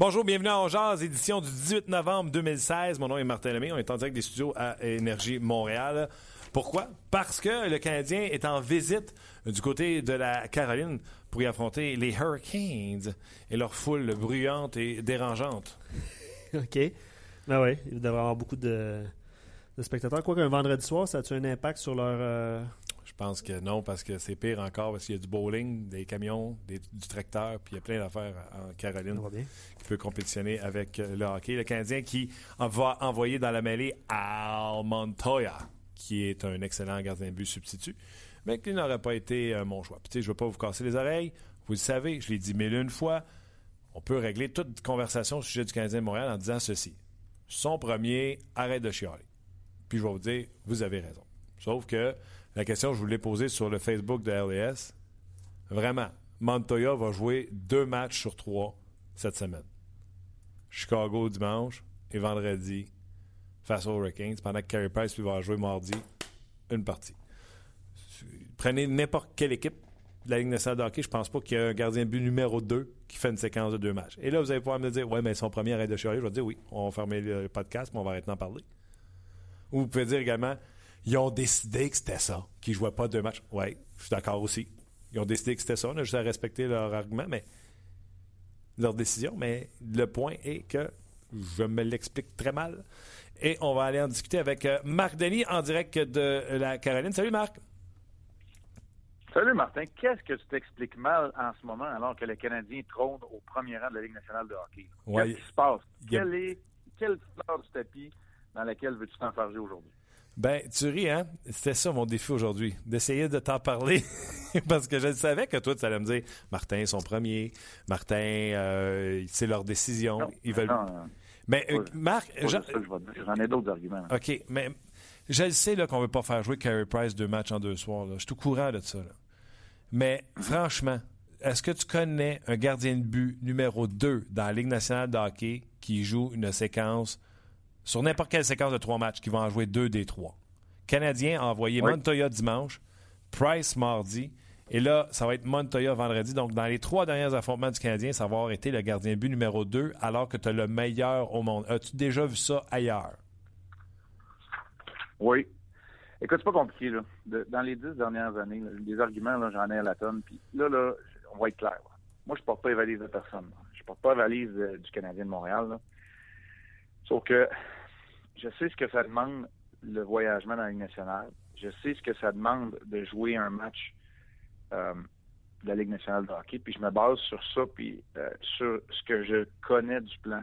Bonjour, bienvenue en Jazz, édition du 18 novembre 2016. Mon nom est Martin Lemay. On est en direct des studios à Énergie Montréal. Pourquoi? Parce que le Canadien est en visite du côté de la Caroline pour y affronter les Hurricanes et leur foule bruyante et dérangeante. OK. Ben oui, il devrait avoir beaucoup de, de spectateurs. Quoi qu'un vendredi soir, ça a-tu un impact sur leur... euh, Je pense que non, parce que c'est pire encore, parce qu'il y a du bowling, des camions, des- du tracteur, puis il y a plein d'affaires en Caroline qui peut compétitionner avec euh, le hockey. Le Canadien qui va envoyer dans la mêlée Al Montoya, qui est un excellent gardien de but substitut, mais qui n'aurait pas été euh, mon choix. Puis, tu sais, je ne veux pas vous casser les oreilles. Vous le savez, je l'ai dit mille une fois. On peut régler toute conversation au sujet du Canadien de Montréal en disant ceci. Son premier, arrête de chialer. Puis je vais vous dire, vous avez raison. Sauf que la question, je vous l'ai posée sur le Facebook de LAS. Vraiment, Montoya va jouer deux matchs sur trois cette semaine. Chicago dimanche et vendredi face aux Hurricanes, pendant que Carey Price lui, va jouer mardi une partie. Prenez n'importe quelle équipe de la Ligue nationale de hockey, je pense pas qu'il y ait un gardien but numéro 2 qui fait une séquence de deux matchs. Et là, vous allez pouvoir me dire, ouais, mais son premier arrêt de chialer, je vais dire oui, on va fermer le podcast, mais on va arrêter d'en parler. Ou vous pouvez dire également, ils ont décidé que c'était ça, qu'ils ne jouaient pas deux matchs. Oui, je suis d'accord aussi. Ils ont décidé que c'était ça. On a juste à respecter leur argument, mais leur décision. Mais le point est que je me l'explique très mal. Et on va aller en discuter avec euh, Marc Denis en direct de la Caroline. Salut Marc. Salut Martin, qu'est-ce que tu t'expliques mal en ce moment alors que le Canadien trône au premier rang de la Ligue nationale de hockey? Ouais, Qu'est-ce qui se passe? Quelle est quelle fleur du tapis dans laquelle veux-tu t'enfarger aujourd'hui? Ben, tu ris, hein? C'était ça mon défi aujourd'hui, d'essayer de t'en parler. Parce que je savais que toi, tu allais me dire Martin, son premier. Martin, euh, c'est leur décision. Non, Ils veulent. non, non, Mais euh, Marc, je. J'en ai d'autres arguments. OK, mais je le sais là, qu'on ne veut pas faire jouer Carey Price deux matchs en deux soirs. là. Je suis au courant de ça. là. Mais franchement, est-ce que tu connais un gardien de but numéro 2 dans la Ligue nationale de hockey qui joue une séquence sur n'importe quelle séquence de trois matchs, qui va en jouer deux des trois? Canadien a envoyé Oui. Montoya dimanche, Price mardi, et là, ça va être Montoya vendredi. Donc, dans les trois derniers affrontements du Canadien, ça va avoir été le gardien but numéro 2, alors que tu as le meilleur au monde. As-tu déjà vu ça ailleurs? Oui. Écoute, c'est pas compliqué, là. De- dans les dix dernières années, là, des arguments, là, j'en ai à la tonne. Puis là, là, on va être clair. là. Moi, je porte pas les valises de personne. là. Je porte pas la valise euh, du Canadien de Montréal. Sauf que je sais ce que ça demande le voyagement dans la Ligue nationale. Je sais ce que ça demande de jouer un match euh, de la Ligue nationale de hockey. Puis je me base sur ça, puis euh, sur ce que je connais du plan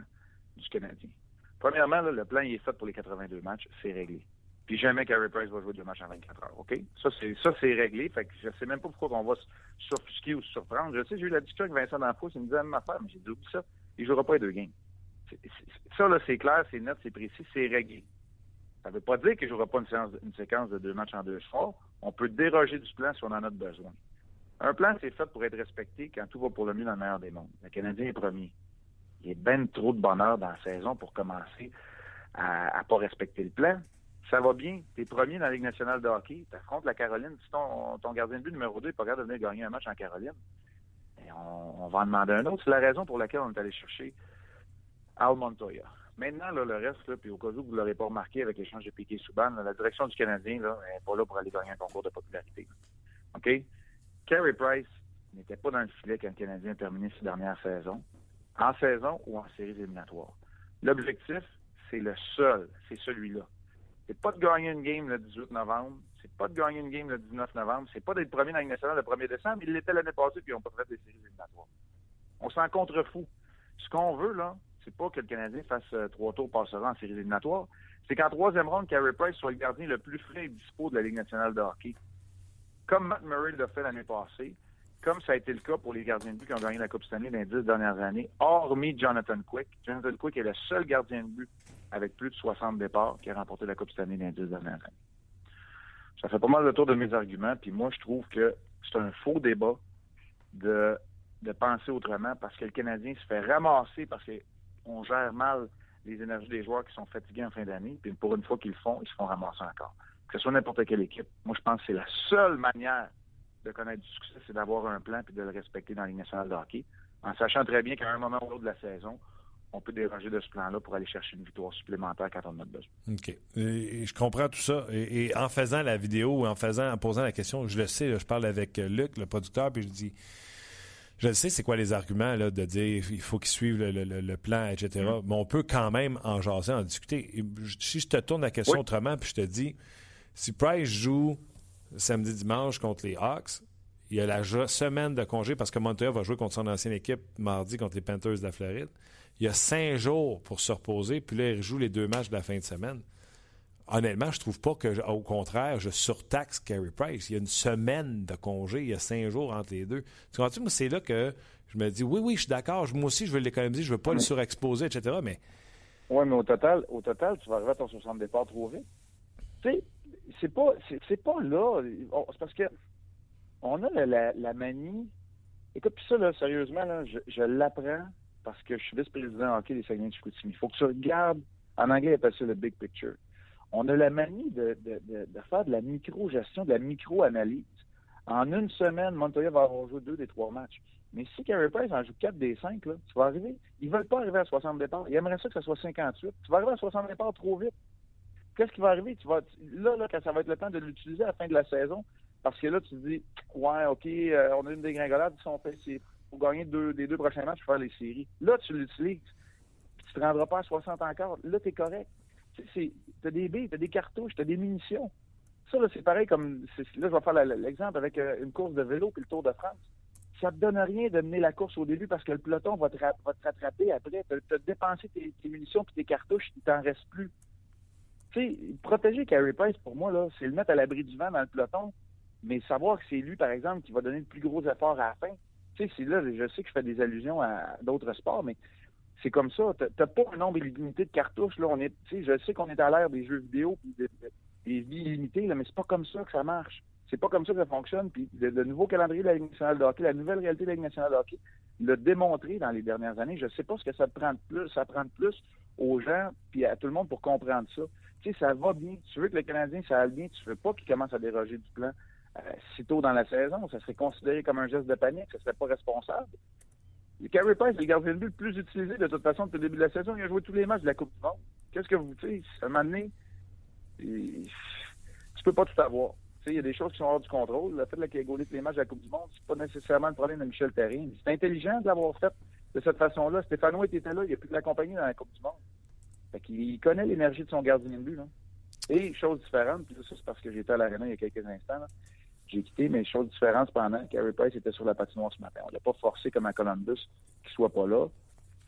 du Canadien. Premièrement, le plan il est fait pour les 82 matchs, c'est réglé. Puis jamais Carey Price va jouer deux matchs en 24 heures, OK? Ça, c'est ça, réglé. Fait que je sais même pas pourquoi on va se s'offusquer ou se surprendre. Je sais, j'ai eu la discussion avec Vincent D'Anfos, il me disait même affaire, mais j'ai dit, ça. Il jouera pas les deux games. Ça, là, c'est clair, c'est net, c'est précis, c'est réglé. Ça veut pas dire qu'il ne jouera pas une, séquence de deux matchs en deux soirs. On peut déroger du plan si on en a besoin. Un plan, c'est fait pour être respecté quand tout va pour le mieux dans le meilleur des mondes. Le Canadien est premier. Il y a ben trop de bonheur dans la saison pour commencer à ne pas respecter le plan. Ça va bien. Tu es premier dans la Ligue nationale de hockey. Tu affrontes la Caroline. Si ton, gardien de but numéro 2 n'est pas capable de venir gagner un match en Caroline, on, on va en demander un autre. C'est la raison pour laquelle on est allé chercher Al Montoya. Maintenant, le reste, puis au cas où vous ne l'aurez pas remarqué avec l'échange de Piquet Souban, la direction du Canadien n'est pas là pour aller gagner un concours de popularité. OK? Carey Price n'était pas dans le filet quand le Canadien a terminé ses dernières saisons, en saison ou en séries éliminatoires. L'objectif, c'est le seul, c'est celui-là. C'est pas de gagner une game le 18 novembre, c'est pas de gagner une game le 19 novembre, c'est pas d'être premier dans la nationale le 1er décembre. Il l'était l'année passée, puis ils n'ont pas fait des séries éliminatoires. On s'en contrefou. Ce qu'on veut, là, c'est pas que le Canadien fasse euh, trois tours passera en séries éliminatoires. C'est qu'en troisième ronde, Carey Price soit le gardien le plus frais et dispo de la Ligue nationale de hockey. Comme Matt Murray l'a fait l'année passée, comme ça a été le cas pour les gardiens de but qui ont gagné la Coupe Stanley dans les dix dernières années, hormis Jonathan Quick. Jonathan Quick est le seul gardien de but avec plus de 60 départs qui a remporté la Coupe Stanley dans les dix dernières années. Ça fait pas mal le tour de mes arguments, puis moi, je trouve que c'est un faux débat de, de penser autrement parce que le Canadien se fait ramasser parce qu'on gère mal les énergies des joueurs qui sont fatigués en fin d'année, puis pour une fois qu'ils le font, ils se font ramasser encore. Que ce soit n'importe quelle équipe. Moi, je pense que c'est la seule manière de connaître du succès, c'est d'avoir un plan puis de le respecter dans les nationale de hockey, en sachant très bien qu'à un moment ou l'autre de la saison, on peut déranger de ce plan-là pour aller chercher une victoire supplémentaire quand on a besoin. OK. je comprends tout ça. Et, en faisant la vidéo, en faisant, en posant la question, je le sais, je parle avec Luc, le producteur, puis je dis je sais c'est quoi les arguments là, de dire il faut qu'ils suivent le, plan, etc. Mm. Mais on peut quand même en jaser, en discuter. si je te tourne la question autrement, puis je te dis, si Price joue samedi, dimanche contre les Hawks. Il y a la semaine de congé parce que Montoya va jouer contre son ancienne équipe mardi contre les Panthers de la Floride. Il y a cinq jours pour se reposer, puis là, il joue les deux matchs de la fin de semaine. Honnêtement, je trouve pas que, au contraire, je surtaxe Carey Price. Il y a une semaine de congé, il y a cinq jours entre les deux. Tu comprends Moi, c'est là que je me dis, oui, oui, je suis d'accord, moi aussi, je veux l'économiser, je veux pas le surexposer, etc. Mais. Oui, mais au total, au total, tu vas arriver à ton 60 départ trop vite. Tu sais, c'est pas c'est pas là. C'est parce que on a la, la, manie. Écoute, puis ça, là, sérieusement, là, je, je l'apprends parce que je suis vice-président hockey des Saguenay de Chicoutimi. Il faut que tu regardes, en anglais, il appelle ça le big picture. On a la manie de, de, faire de la micro-gestion, de la micro-analyse. En une semaine, Montoya va avoir joué deux des trois matchs. Mais si Carey Price en joue quatre des cinq, là, tu vas arriver. Ils veulent pas arriver à 60 départs. Ils aimeraient ça que ce soit 58. Tu vas arriver à 60 départs trop vite qu'est-ce qui va arriver? Tu vas, là, là, quand ça va être le temps de l'utiliser à la fin de la saison, parce que là, tu te dis, ouais, OK, euh, on a une dégringolade, si on fait, c'est pour gagner deux, des deux prochains matchs, pour faire les séries. Là, tu l'utilises. Tu te rendras pas à 60 encore. Là, tu es correct. Tu as des billes, tu as des cartouches, tu as des munitions. Ça, là, c'est pareil comme. Là, je vais faire l'exemple avec euh, une course de vélo puis le Tour de France. Ça te donne rien de mener la course au début parce que le peloton va te, rattraper après. Tu as, dépensé tes, munitions puis tes cartouches, il t'en reste plus tu sais, protéger Carey Price, pour moi, là, c'est le mettre à l'abri du vent dans le peloton, mais savoir que c'est lui, par exemple, qui va donner le plus gros effort à la fin. Tu sais, c'est là, je sais que je fais des allusions à d'autres sports, mais c'est comme ça. T'as pas un nombre illimité de cartouches, là. On est, je sais qu'on est à l'ère des jeux vidéo puis des vies illimitées, là, mais c'est pas comme ça que ça marche. C'est pas comme ça que ça fonctionne. Puis le, nouveau calendrier de la Ligue nationale de hockey, la nouvelle réalité de la Ligue nationale de hockey, l'a démontré dans les dernières années. Je sais pas ce que ça prend de plus, ça prend de plus aux gens puis à tout le monde pour comprendre ça tu sais, ça va bien. Tu veux que le Canadien, ça aille bien. Tu veux pas qu'il commence à déroger du plan euh, si tôt dans la saison. Ça serait considéré comme un geste de panique. Ça serait pas responsable. Carey Price est le gardien de but le plus utilisé de toute façon depuis le début de la saison. Il a joué tous les matchs de la Coupe du Monde. Qu'est-ce que vous, sais, à un moment donné, tu peux pas tout avoir. Il y a des choses qui sont hors du contrôle. Le fait qu'il ait gaulé tous les matchs de la Coupe du Monde, c'est pas nécessairement le problème de Michel Terrien. C'est intelligent de l'avoir fait de cette façon-là. Stéphano était là, il a pu l'accompagner dans la Coupe du Monde. Fait qu'il connaît l'énergie de son gardien de but. Là. Et chose différente, puis ça, c'est parce que j'étais à l'Arena il y a quelques instants. J'ai quitté, mais chose différente pendant Carey Price était sur la patinoire ce matin. On l'a pas forcé comme à Columbus qu'il soit pas là.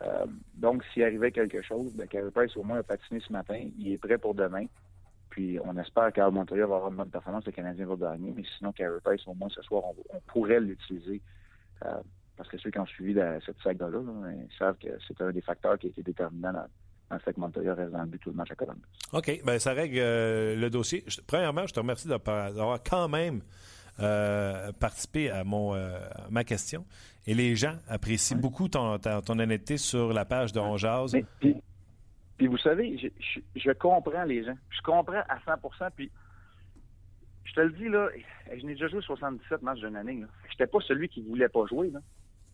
Euh, donc, s'il arrivait quelque chose, ben, Carey Price au moins a patiné ce matin. Il est prêt pour demain. Puis on espère qu'Al Montoya va avoir une bonne performance. Le Canadien va gagner. Mais sinon, Carey Price, au moins ce soir, on, pourrait l'utiliser. Euh, parce que ceux qui ont suivi cette saga-là ils savent que c'est un des facteurs qui a été déterminant fait que Montoya reste dans le but tout le match à Columbus. OK. Bien, ça règle euh, le dossier. premièrement, je te remercie d'avoir quand même euh, participé à, mon, euh, ma question. Et les gens apprécient beaucoup ton, ton, honnêteté sur la page de Onjaz. Puis, vous savez, je, je, comprends les gens. Je comprends à 100 Puis je te le dis, là, je n'ai déjà joué 77 matchs d'une année. Je n'étais pas celui qui ne voulait pas jouer. Là.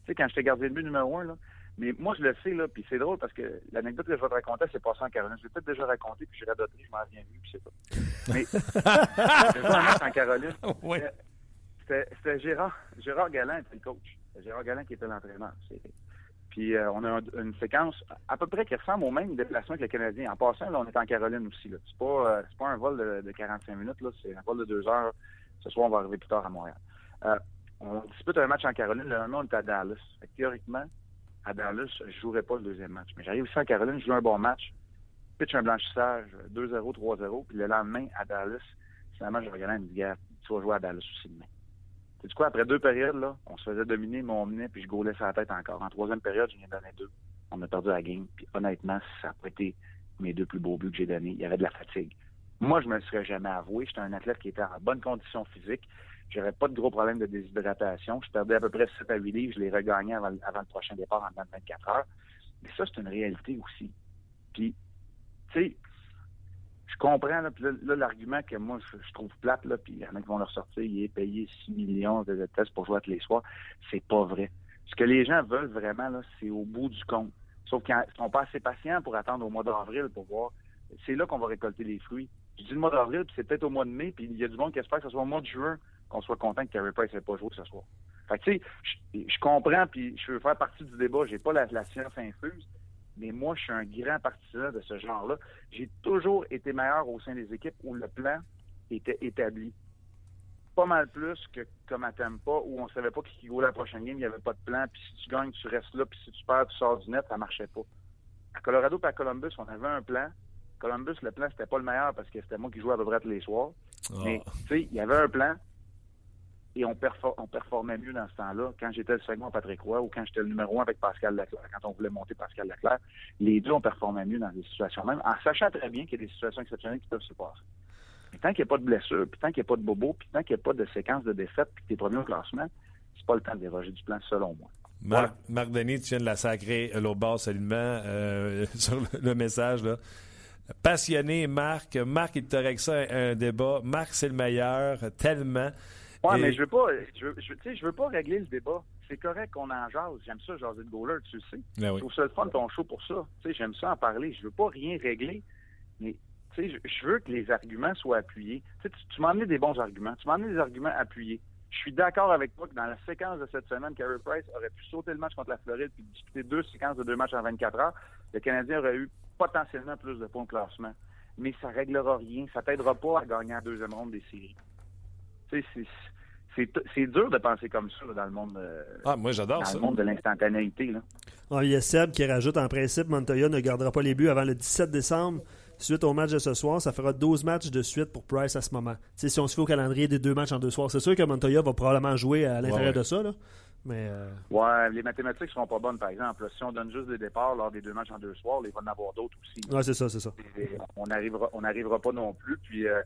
Tu sais, quand j'étais gardien de but numéro un, là, Mais moi, je le sais, là, puis c'est drôle parce que l'anecdote que je vais te raconter, c'est passé en Caroline. Je l'ai peut-être déjà raconté, puis j'ai radoté, je m'en viens vu, puis c'est pas. Mais un match en Caroline. Oui. C'était Gérard. Gérard Galland était le coach. Gérard Galland qui était l'entraîneur. Puis euh, on a un- une séquence à peu près qui ressemble au même déplacement que le Canadien. En passant, là, on est en Caroline aussi. là. C'est pas, euh, pas un vol de, de 45 minutes, là. c'est un vol de deux heures. Ce soir, on va arriver plus tard à Montréal. Euh, on dispute un match en Caroline. Le lendemain, on est à Dallas. Fait que, théoriquement, à Dallas, je ne jouerai pas le deuxième match. Mais j'arrive ici en Caroline, je joue un bon match. Pitch un blanchissage, 2-0, 3-0. Puis le lendemain, à Dallas, finalement, je regardais, il me tu vas jouer à Dallas aussi demain. Tu quoi, après deux périodes, là, on se faisait dominer, mais on menait, puis je gaulais sa tête encore. En troisième période, je viens de donner deux. On a perdu la game. Puis honnêtement, ça n'a pas été mes deux plus beaux buts que j'ai donnés. Il y avait de la fatigue. Moi, je me le serais jamais avoué. J'étais un athlète qui était en bonne condition physique. J'avais pas de gros problèmes de déshydratation. Je perdais à peu près 7 à 8 livres. Je les regagnais avant, le prochain départ en dedans de 24 heures. Mais ça, c'est une réalité aussi. Puis, tu sais, je comprends, là, l'argument que moi, je, trouve plate, là, puis il y en a qui vont le ressortir, il est payé 6 millions de tests pour jouer tous les soirs. C'est pas vrai. Ce que les gens veulent vraiment, là, c'est au bout du compte. Sauf qu'ils sont pas assez patients pour attendre au mois d'avril pour voir. C'est là qu'on va récolter les fruits. Je dis le mois d'avril, puis c'est peut-être au mois de mai, puis il y a du monde qui espère que ce soit au mois de juin qu'on soit content que Carey Price n'ait pas joué ce soir. Fait tu sais, je, comprends, puis je veux faire partie du débat. J'ai pas la, la science infuse, mais moi, je suis un grand partisan de ce genre-là. J'ai toujours été meilleur au sein des équipes où le plan était établi. Pas mal plus que comme à Tampa, où on savait pas qui jouait la prochaine game, il n'y avait pas de plan, puis si tu gagnes, tu restes là, puis si tu perds, tu sors du net, ça marchait pas. À Colorado et à Columbus, on avait un plan. Columbus, le plan, c'était pas le meilleur parce que c'était moi qui jouais à peu près tous les soirs. Ah. Mais, tu sais, il y avait un plan et on, on performait mieux dans ce temps-là. Quand j'étais le second à Patrick Roy ou quand j'étais le numéro un avec Pascal Leclerc, quand on voulait monter Pascal Leclerc, les deux, on performait mieux dans des situations même, en sachant très bien qu'il y a des situations exceptionnelles qui peuvent se passer. Puis tant qu'il n'y a pas de blessure, puis tant qu'il n'y a pas de bobo, puis tant qu'il n'y a pas de séquence de défaite, puis que tu es premier au classement, c'est pas le temps de déroger du plan, selon moi. Marc, Marc Denis, tu viens de la sacrer euh, l'autre bord solidement euh, sur le, le message. Là. Passionné, Marc. Marc, il te règle ça un, un débat. Marc, c'est le meilleur, tellement. Ouais, Et- mais je veux pas, je veux, je, je veux pas régler le débat. C'est correct qu'on en jase. J'aime ça, jaser de goaler, tu le sais. Ben Je oui. trouve ça le fun, ton show pour ça. Tu sais, j'aime ça en parler. Je veux pas rien régler, mais tu sais, je, je veux que les arguments soient appuyés. Tu sais, tu, tu m'as amené des bons arguments. Tu m'as amené des arguments appuyés. Je suis d'accord avec toi que dans la séquence de cette semaine, Carey Price aurait pu sauter le match contre la Floride puis disputer deux séquences de deux matchs en 24 heures. Le Canadien aurait eu potentiellement plus de points de classement. Mais ça réglera rien. Ça t'aidera pas à gagner en deuxième ronde des séries. Tu sais, c'est- dur de penser comme ça là, dans le monde, euh, Ah, moi, j'adore dans ça. le monde de l'instantanéité. là. Ah, il y a Seb qui rajoute en principe Montoya ne gardera pas les buts avant le 17 décembre. Suite au match de ce soir, ça fera 12 matchs de suite pour Price à ce moment. Si on se fait au calendrier des deux matchs en deux soirs, c'est sûr que Montoya va probablement jouer à l'intérieur Ouais, ouais. de ça. Là. Mais euh, Ouais, les mathématiques seront pas bonnes, par exemple. Si on donne juste des départs lors des deux matchs en deux soirs, il va en avoir d'autres aussi. ouais, c'est ça, c'est ça. Et on n'arrivera on n'arrivera pas non plus. Puis euh,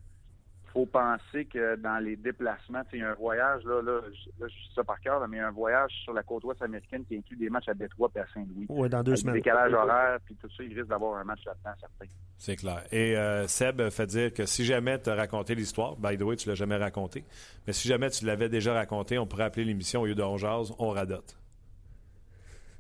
faut penser que dans les déplacements, tu sais, il y a un voyage, là, là, je, là, je dis ça par cœur, là, mais un voyage sur la côte ouest américaine qui inclut des matchs à Détroit et à Saint-Louis. Ouais, dans deux Avec semaines. décalage horaire, puis tout ça, il risque d'avoir un match là-dedans, certain. C'est clair. Et euh, Seb fait dire que si jamais tu as raconté l'histoire, by the way, tu l'as jamais raconté, mais si jamais tu l'avais déjà raconté, on pourrait appeler l'émission au lieu de On jase, on radote.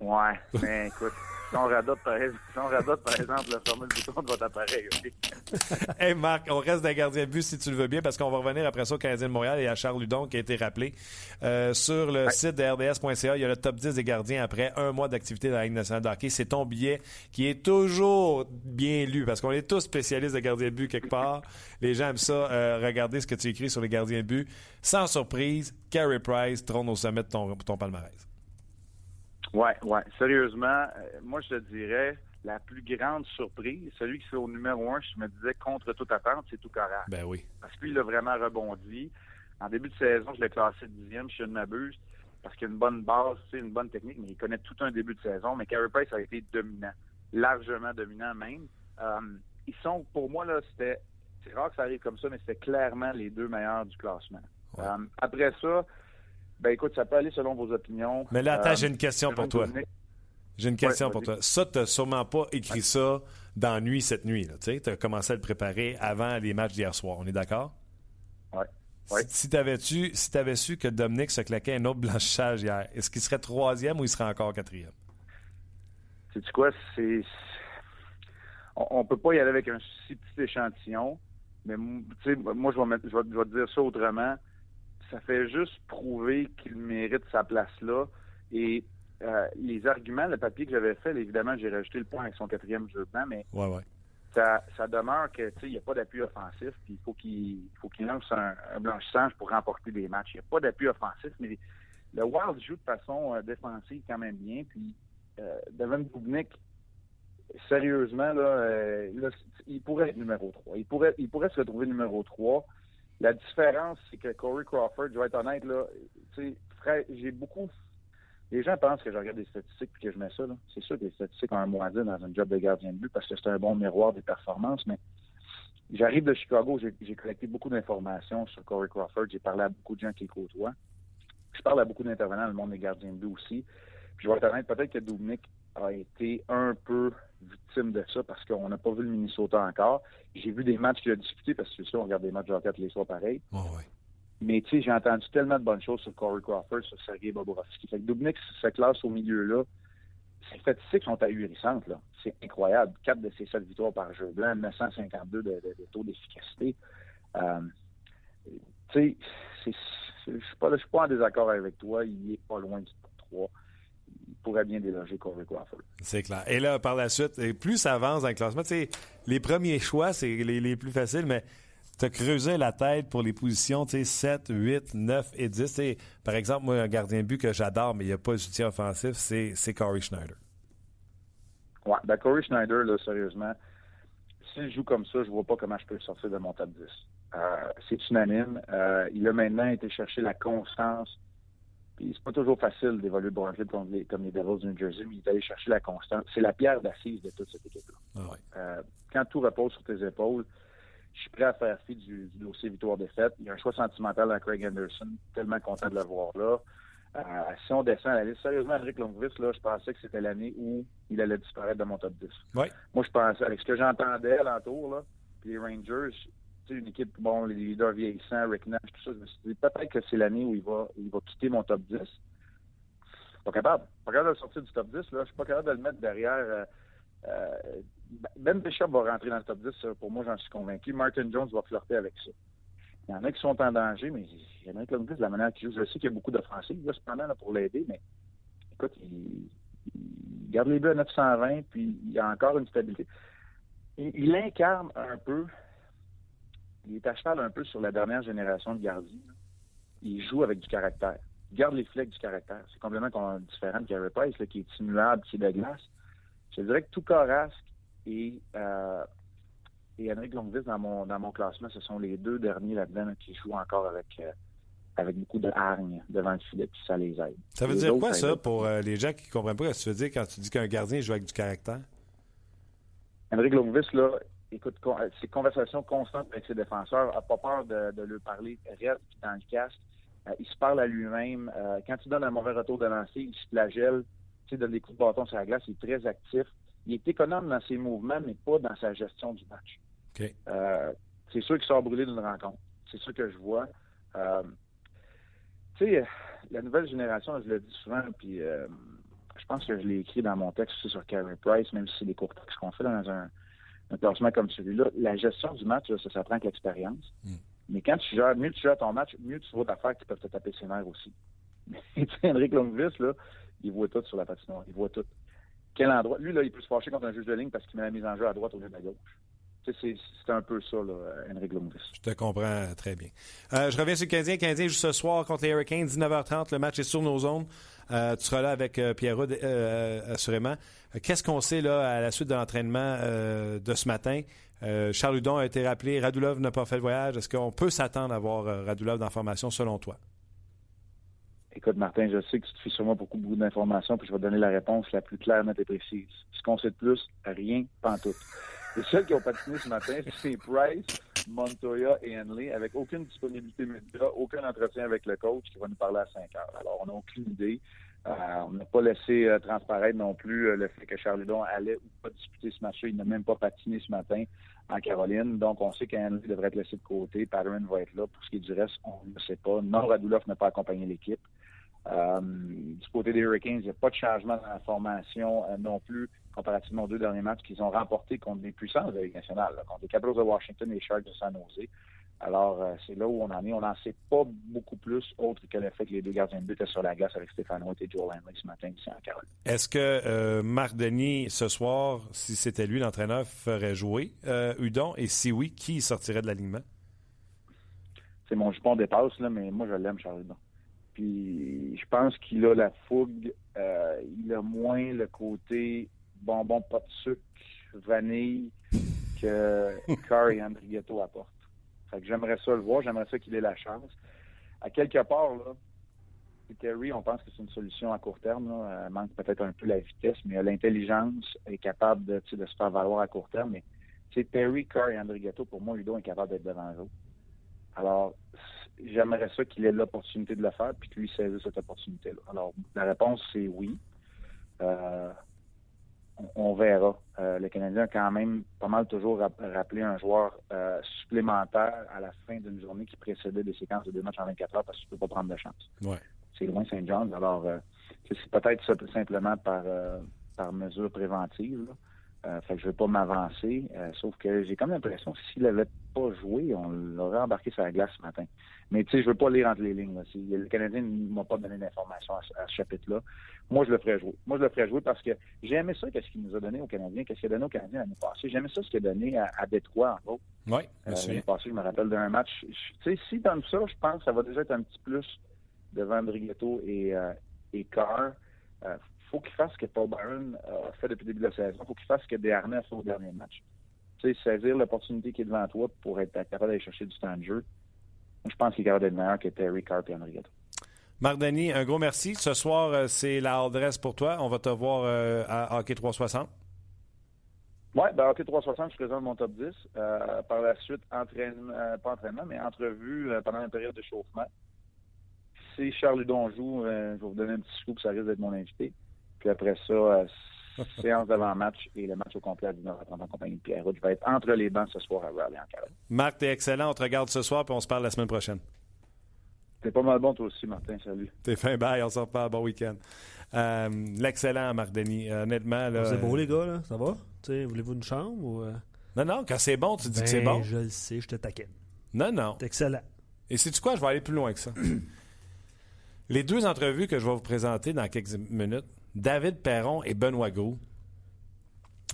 Ouais, mais écoute, si on radote, par, si on radote, par exemple, le fameux bouton de votre appareil, OK? Hey Marc, on reste d'un gardien de but si tu le veux bien, parce qu'on va revenir après ça au Canadien de Montréal et à Charles Ludon qui a été rappelé. Euh, sur le site de RDS.ca, il y a le top 10 des gardiens après un mois d'activité dans la Ligue nationale de hockey. C'est ton billet qui est toujours bien lu, parce qu'on est tous spécialistes de gardiens de but quelque part. Les gens aiment ça, euh, regarder ce que tu écris sur les gardiens de but. Sans surprise, Carey Price trône au sommet de ton, ton palmarès. Ouais, ouais. Sérieusement, euh, moi, je te dirais, la plus grande surprise, celui qui est au numéro un, je me disais, contre toute attente, c'est tout correct. Ben oui. Parce qu'il a vraiment rebondi. En début de saison, je l'ai classé dixième, je ne m'abuse, parce qu'il a une bonne base, une bonne technique, mais il connaît tout un début de saison. Mais Carey Price a été dominant, largement dominant même. Euh, ils sont, pour moi, là, c'était, c'est rare que ça arrive comme ça, mais c'était clairement les deux meilleurs du classement. Ouais. Euh, après ça, ben écoute, ça peut aller selon vos opinions. Mais là, attends, Euh, j'ai une question pour toi. J'ai une question Ouais, pour toi. Ça, tu n'as sûrement pas écrit ça dans nuit cette nuit. Tu as commencé à le préparer avant les matchs d'hier soir. On est d'accord? Ouais. Ouais. Si, si tu avais, su que Dominique se claquait un autre blanchissage hier, est-ce qu'il serait troisième ou il serait encore quatrième? C'est quoi? C'est. On, ne peut pas y aller avec un si petit échantillon, mais moi, je vais, mettre, je, vais, je vais dire ça autrement. Ça fait juste prouver qu'il mérite sa place là. Et euh, les arguments, le papier que j'avais fait, évidemment, j'ai rajouté le point avec son quatrième jeu blanc, mais Ça, ça, demeure que il n'y a pas d'appui offensif, puis il faut qu'il faut qu'il lance un, blanchissage pour remporter des matchs. Il n'y a pas d'appui offensif, mais le Wild joue de façon euh, défensive quand même bien. Puis euh, Devin Bubnik, sérieusement, là, il pourrait être numéro 3. Il pourrait, il pourrait se retrouver numéro 3. La différence, c'est que Corey Crawford, je vais être honnête, là, j'ai beaucoup les gens pensent que je regarde des statistiques et que je mets ça. C'est sûr que les statistiques ont un mois dans un job de gardien de but parce que c'est un bon miroir des performances, mais j'arrive de Chicago, j'ai collecté beaucoup d'informations sur Corey Crawford, j'ai parlé à beaucoup de gens qui le côtoient. Je parle à beaucoup d'intervenants dans le monde des gardiens de but aussi. Puis je vais être honnête, peut-être que Dominic a été un peu victime de ça parce qu'on n'a pas vu le Minnesota encore. J'ai vu des matchs qu'il a disputés parce que c'est on regarde des matchs de hockey les soirs pareil. Oh. Mais tu sais, j'ai entendu tellement de bonnes choses sur Corey Crawford, sur Sergei Bobrovski. Fait que Dubnik se classe au milieu-là. Ses statistiques sont ahurissantes, là. C'est incroyable. 4 de ses 7 victoires par jeu blanc, 952 de, taux d'efficacité. Euh, tu sais, je suis pas, en désaccord avec toi. Il est pas loin du top 3 il pourrait bien déloger Corey Crawford. C'est clair. Et là, par la suite, plus ça avance dans le classement, les premiers choix, c'est les, les, plus faciles, mais tu as creusé la tête pour les positions 7, 8, 9 et 10. par exemple, moi, un gardien de but que j'adore, mais il n'y a pas de soutien offensif, c'est Corey Schneider. Oui, ben Corey Schneider, là, sérieusement, s'il joue comme ça, je vois pas comment je peux le sortir de mon top 10. Euh, c'est unanime. Euh, il a maintenant été chercher la constance. Puis c'est pas toujours facile d'évoluer Brooklyn comme les, comme les Devils du New Jersey, mais il est allé chercher la constance. C'est la pierre d'assise de toute cette équipe-là. Ah euh, quand tout repose sur tes épaules, je suis prêt à faire fi du, dossier victoire-défaite. Il y a un choix sentimental à Craig Anderson. Tellement content de le voir là. Euh, si on descend à la liste, sérieusement, Henrik Lundqvist, là, je pensais que c'était l'année où il allait disparaître de mon top 10. Moi, je pensais, avec ce que j'entendais alentour, là, puis les Rangers, une équipe, bon, les leaders vieillissants, Rick Nash, tout ça, je me suis dit, peut-être que c'est l'année où il va, il va quitter mon top 10. Pas capable. Pas capable de sortir du top 10, là. Je suis pas capable de le mettre derrière euh, euh, ben Bishop va rentrer dans le top 10, pour moi, j'en suis convaincu. Martin Jones va flirter avec ça. Il y en a qui sont en danger, mais il y en a qui ont de la manière qu'il joue. Je sais qu'il y a beaucoup d'offensives, cependant, là, pour l'aider, mais écoute, il, garde les buts à 920, puis il y a encore une stabilité. Il, incarne un peu, il est à cheval un peu sur la dernière génération de gardiens. Il joue avec du caractère. Il garde les flecs du caractère. C'est complètement différent de Gary Price, là, qui est immuable, qui est de glace. Je dirais que tout Carrasque et, euh, et Henrik Longvis dans mon, dans mon classement, ce sont les deux derniers là-dedans qui jouent encore avec, euh, avec beaucoup de hargne devant le filet, puis ça les aide. Ça veut dire quoi, ça, pour euh, les gens qui ne comprennent pas ce que tu veux dire quand tu dis qu'un gardien joue avec du caractère? Henrik Longvis, là, écoute, ses conversations constantes avec ses défenseurs, n'a pas peur de, de leur parler reste dans le casque. il se parle à lui-même. quand tu donnes un mauvais retour de lancer, il se flagelle donne des coups de bâton sur la glace, il est très actif. Il est économe dans ses mouvements, mais pas dans sa gestion du match. Euh, c'est sûr qu'il sort brûlé d'une rencontre. C'est sûr que je vois. Euh, tu sais, la nouvelle génération, je le dis souvent, puis euh, je pense que je l'ai écrit dans mon texte sur Carey Price, même si c'est des courts textes qu'on fait dans un, un classement comme celui-là. La gestion du match, ça s'apprend avec l'expérience. Hmm. Mais quand tu gères, mieux tu gères ton match, mieux tu vois d'affaires qui peuvent te taper ses nerfs aussi. Mais Henrik Longvis, là, il voit tout sur la patinoire. Il voit tout. Quel endroit? Lui, là, il peut se fâcher contre un juge de ligne parce qu'il met la mise en jeu à droite au lieu de la gauche. C'est un peu ça, là, Henrik Lundqvist. Je te comprends très bien. Euh, je reviens sur le Canadien. Canadien joue ce soir contre les Hurricanes, 19h30. Le match est sur nos zones. Euh, tu seras là avec euh, Pierre euh, assurément. Qu'est-ce qu'on sait là à la suite de l'entraînement de ce matin? Charles Hudon a été rappelé. Radulov n'a pas fait le voyage. Est-ce qu'on peut s'attendre à voir Radulov dans la formation selon toi? Écoute, Martin, je sais que tu te fais sûrement beaucoup, beaucoup d'informations, puis je vais te donner la réponse la plus claire, nette et précise. Ce qu'on sait de plus, rien, pas en tout. Les seuls qui ont patiné ce matin, c'est Price, Montoya et Henley, avec aucune disponibilité média, aucun entretien avec le coach qui va nous parler à 5 heures. Alors, on n'a aucune idée. Euh, on n'a pas laissé euh, transparaître non plus euh, le fait que Charles Ludon allait ou pas disputer ce match-là. Il n'a même pas patiné ce matin en Caroline. Donc, on sait qu'Henley devrait être laissé de côté. Patterson va être là. Pour ce qui est du reste, on ne sait pas. Non, Radulov n'a pas accompagné l'équipe. Du côté des Hurricanes, il n'y a pas de changement dans la formation non plus, comparativement aux deux derniers matchs qu'ils ont remportés contre des puissances de la Ligue nationale, contre les Capitals de Washington et les Sharks de San Jose. Alors, euh, c'est là où on en est. On n'en sait pas beaucoup plus, autre que le fait que les deux gardiens de but étaient sur la glace avec Stéphane White et Joe Lanley ce matin ici en Caroline. Est-ce que Marc Denis, ce soir, si c'était lui l'entraîneur, ferait jouer Udon? Et si oui, qui sortirait de l'alignement? C'est mon jupon dépasse, là, mais moi, je l'aime, Charles Udon. Puis je pense qu'il a la fougue. Euh, il a moins le côté bonbon pas de sucre, vanille que Carr et Andrigetto apportent. Fait que j'aimerais ça le voir, j'aimerais ça qu'il ait la chance. À quelque part, là, Terry, on pense que c'est une solution à court terme. Là. Elle manque peut-être un peu la vitesse, mais l'intelligence est capable de, de, se faire valoir à court terme. Mais Terry, Carr et Andrigetto, pour moi, Ludo est capable d'être devant eux. Alors, j'aimerais ça qu'il ait l'opportunité de le faire puis qu'il lui saisisse cette opportunité-là. Alors, la réponse, c'est oui. Euh, on, verra. Euh, le Canadien a quand même pas mal toujours rappelé un joueur euh, supplémentaire à la fin d'une journée qui précédait des séquences de deux matchs en 24 heures parce que tu ne peux pas prendre de chance. Ouais. C'est loin Saint-Jean. Alors, c'est peut-être simplement par, par mesure préventive. Là. Euh, fait que je ne vais pas m'avancer. Euh, sauf que j'ai comme l'impression que s'il n'avait pas joué, on l'aurait embarqué sur la glace ce matin. Mais tu sais, je veux pas lire entre les lignes. Là. Si le Canadien ne m'a pas donné d'informations à, ce chapitre-là, moi je le ferais jouer. Moi je le ferais jouer parce que j'ai aimé ça qu'est-ce qu'il nous a donné au Canadien, qu'est-ce qu'il a donné au Canadien l'année passée. J'ai aimé ça ce qu'il a donné à, Détroit en gros. Oui, euh, l'année passée, je me rappelle d'un match. Tu sais, si donne ça, je pense que ça va déjà être un petit plus devant Brighetto et, et Carr faut qu'il fasse ce que Paul Byron a fait depuis le début de la saison. Il faut qu'il fasse ce que Desharnais a fait au dernier match. Tu sais, saisir l'opportunité qui est devant toi pour être capable d'aller chercher du temps de jeu. Je pense qu'il est capable d'être meilleur que Terry Carp et Henriette. Marc Denis, un gros merci. Ce soir, euh, c'est la adresse pour toi. On va te voir euh, à Hockey 360. Oui, ben Hockey 360, je présente mon top 10. Euh, par la suite, entraînement, pas entraînement, mais entrevue pendant la période de chauffement. Si Charles Ludon joue, je vais vous donner un petit scoop, ça risque d'être mon invité. Puis après ça, euh, séance d'avant-match et le match au complet à 19h30 en compagnie de Pierre. Je vais être entre les bancs ce soir à Raleigh en Caroline. Marc, t'es excellent. On te regarde ce soir puis on se parle la semaine prochaine. T'es pas mal bon toi aussi, Martin. Salut. T'es fin bye. On se reparle. Bon week-end. Euh, l'excellent Marc Denis. honnêtement, là. C'est beau, les gars, là. Ça va? Voulez-vous une chambre ou. Euh? Non, non, quand c'est bon, tu dis que c'est ben, bon. Je le sais, je te taquine. Non, non. C'est excellent. Et sais-tu quoi? Je vais aller plus loin que ça. les deux entrevues que je vais vous présenter dans quelques minutes, David Perron et Benoît Gros.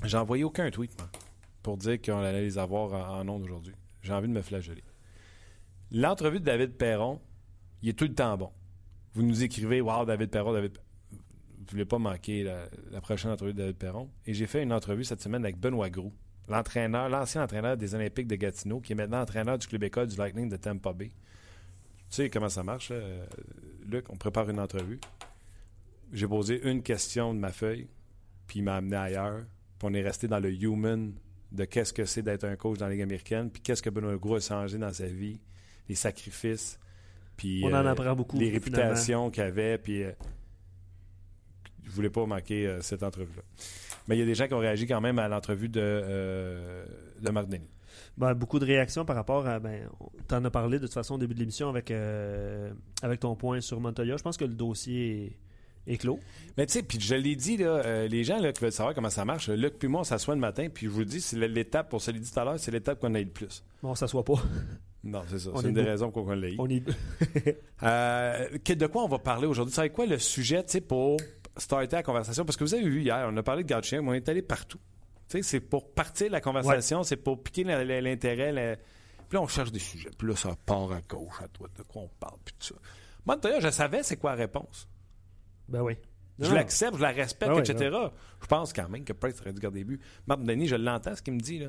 J'ai envoyé aucun tweet, pour dire qu'on allait les avoir en, ondes aujourd'hui. J'ai envie de me flageller. L'entrevue de David Perron, il est tout le temps bon. Vous nous écrivez Wow, David Perron, David Vous ne voulez pas manquer la, prochaine entrevue de David Perron. Et j'ai fait une entrevue cette semaine avec Benoît Gros, l'entraîneur, l'ancien entraîneur des Olympiques de Gatineau, qui est maintenant entraîneur du club école du Lightning de Tampa Bay. Tu sais comment ça marche, Luc? On prépare une entrevue j'ai posé une question de ma feuille, puis il m'a amené ailleurs. Puis on est resté dans le human de qu'est-ce que c'est d'être un coach dans la Ligue américaine, puis qu'est-ce que Benoît Gros a changé dans sa vie, les sacrifices, puis on en euh, apprend beaucoup, les réputations qu'il avait, puis euh, je voulais pas manquer euh, cette entrevue-là. Mais il y a des gens qui ont réagi quand même à l'entrevue de, de Marc Denis. Ben, beaucoup de réactions par rapport à. Ben, tu en as parlé de toute façon au début de l'émission avec, avec ton point sur Montoya. Je pense que le dossier est éclos. Mais tu sais, puis je l'ai dit, là, euh, les gens là, qui veulent savoir comment ça marche, Luc puis moi, on s'assoit le matin, puis je vous dis, c'est l'étape, pour se le dit tout à l'heure, c'est l'étape qu'on a eu le plus. Bon, on s'assoit pas. Non, c'est ça. C'est une des raisons qu'on l'a eu. On est... euh, de quoi on va parler aujourd'hui? C'est quoi le sujet, tu sais, pour starter la conversation? Parce que vous avez vu hier, on a parlé de Gauthier, mais on est allé partout. Tu sais, c'est pour partir la conversation, c'est pour piquer l'intérêt. Puis là, on cherche des sujets. Puis là, ça part à gauche, à droite, de quoi on parle, puis tout ça. Moi, d'ailleurs, je savais c'est quoi la réponse. Ben oui. Je l'accepte, je la respecte, ben etc. Ben je pense quand même que Price aurait dû garder but. Martin Denis, je l'entends, ce qu'il me dit. là.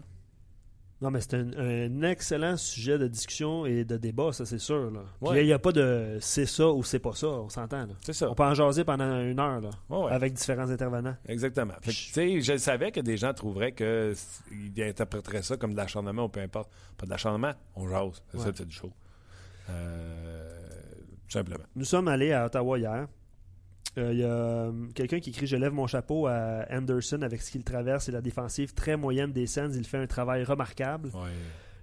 Non, mais c'est un, excellent sujet de discussion et de débat, ça, c'est sûr. Il n'y a, pas de c'est ça ou c'est pas ça, on s'entend. C'est ça. On peut en jaser pendant une heure là, avec différents intervenants. Exactement. je... je savais que des gens trouveraient qu'ils interpréteraient ça comme de l'acharnement ou peu importe. Pas de l'acharnement, on jase. C'est ça, c'est du show. Euh, simplement. Nous sommes allés à Ottawa hier. Il euh, y a euh, quelqu'un qui écrit Je lève mon chapeau à Anderson avec ce qu'il traverse et la défensive très moyenne des Sens. Il fait un travail remarquable.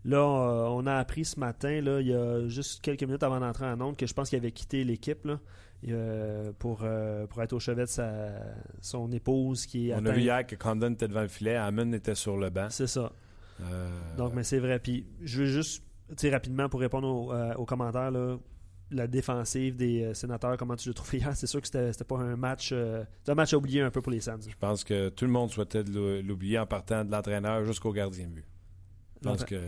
Là, euh, on a appris ce matin, là, il y a juste quelques minutes avant d'entrer en onde, que je pense qu'il avait quitté l'équipe euh, pour, euh, pour être au chevet de sa, son épouse qui est On a vu hier que Condon était devant le filet, Hammond était sur le banc. C'est ça. Euh, Donc, mais c'est vrai. Puis, je veux juste, tu sais, rapidement pour répondre aux, aux commentaires, là, la défensive des euh, sénateurs, comment tu l'as trouvé hier, c'est sûr que c'était c'était pas un match, euh, c'était un match à oublier un peu pour les Sands. Je pense que tout le monde souhaitait l'oublier en partant de l'entraîneur jusqu'au gardien de but. Je pense Enfin, que.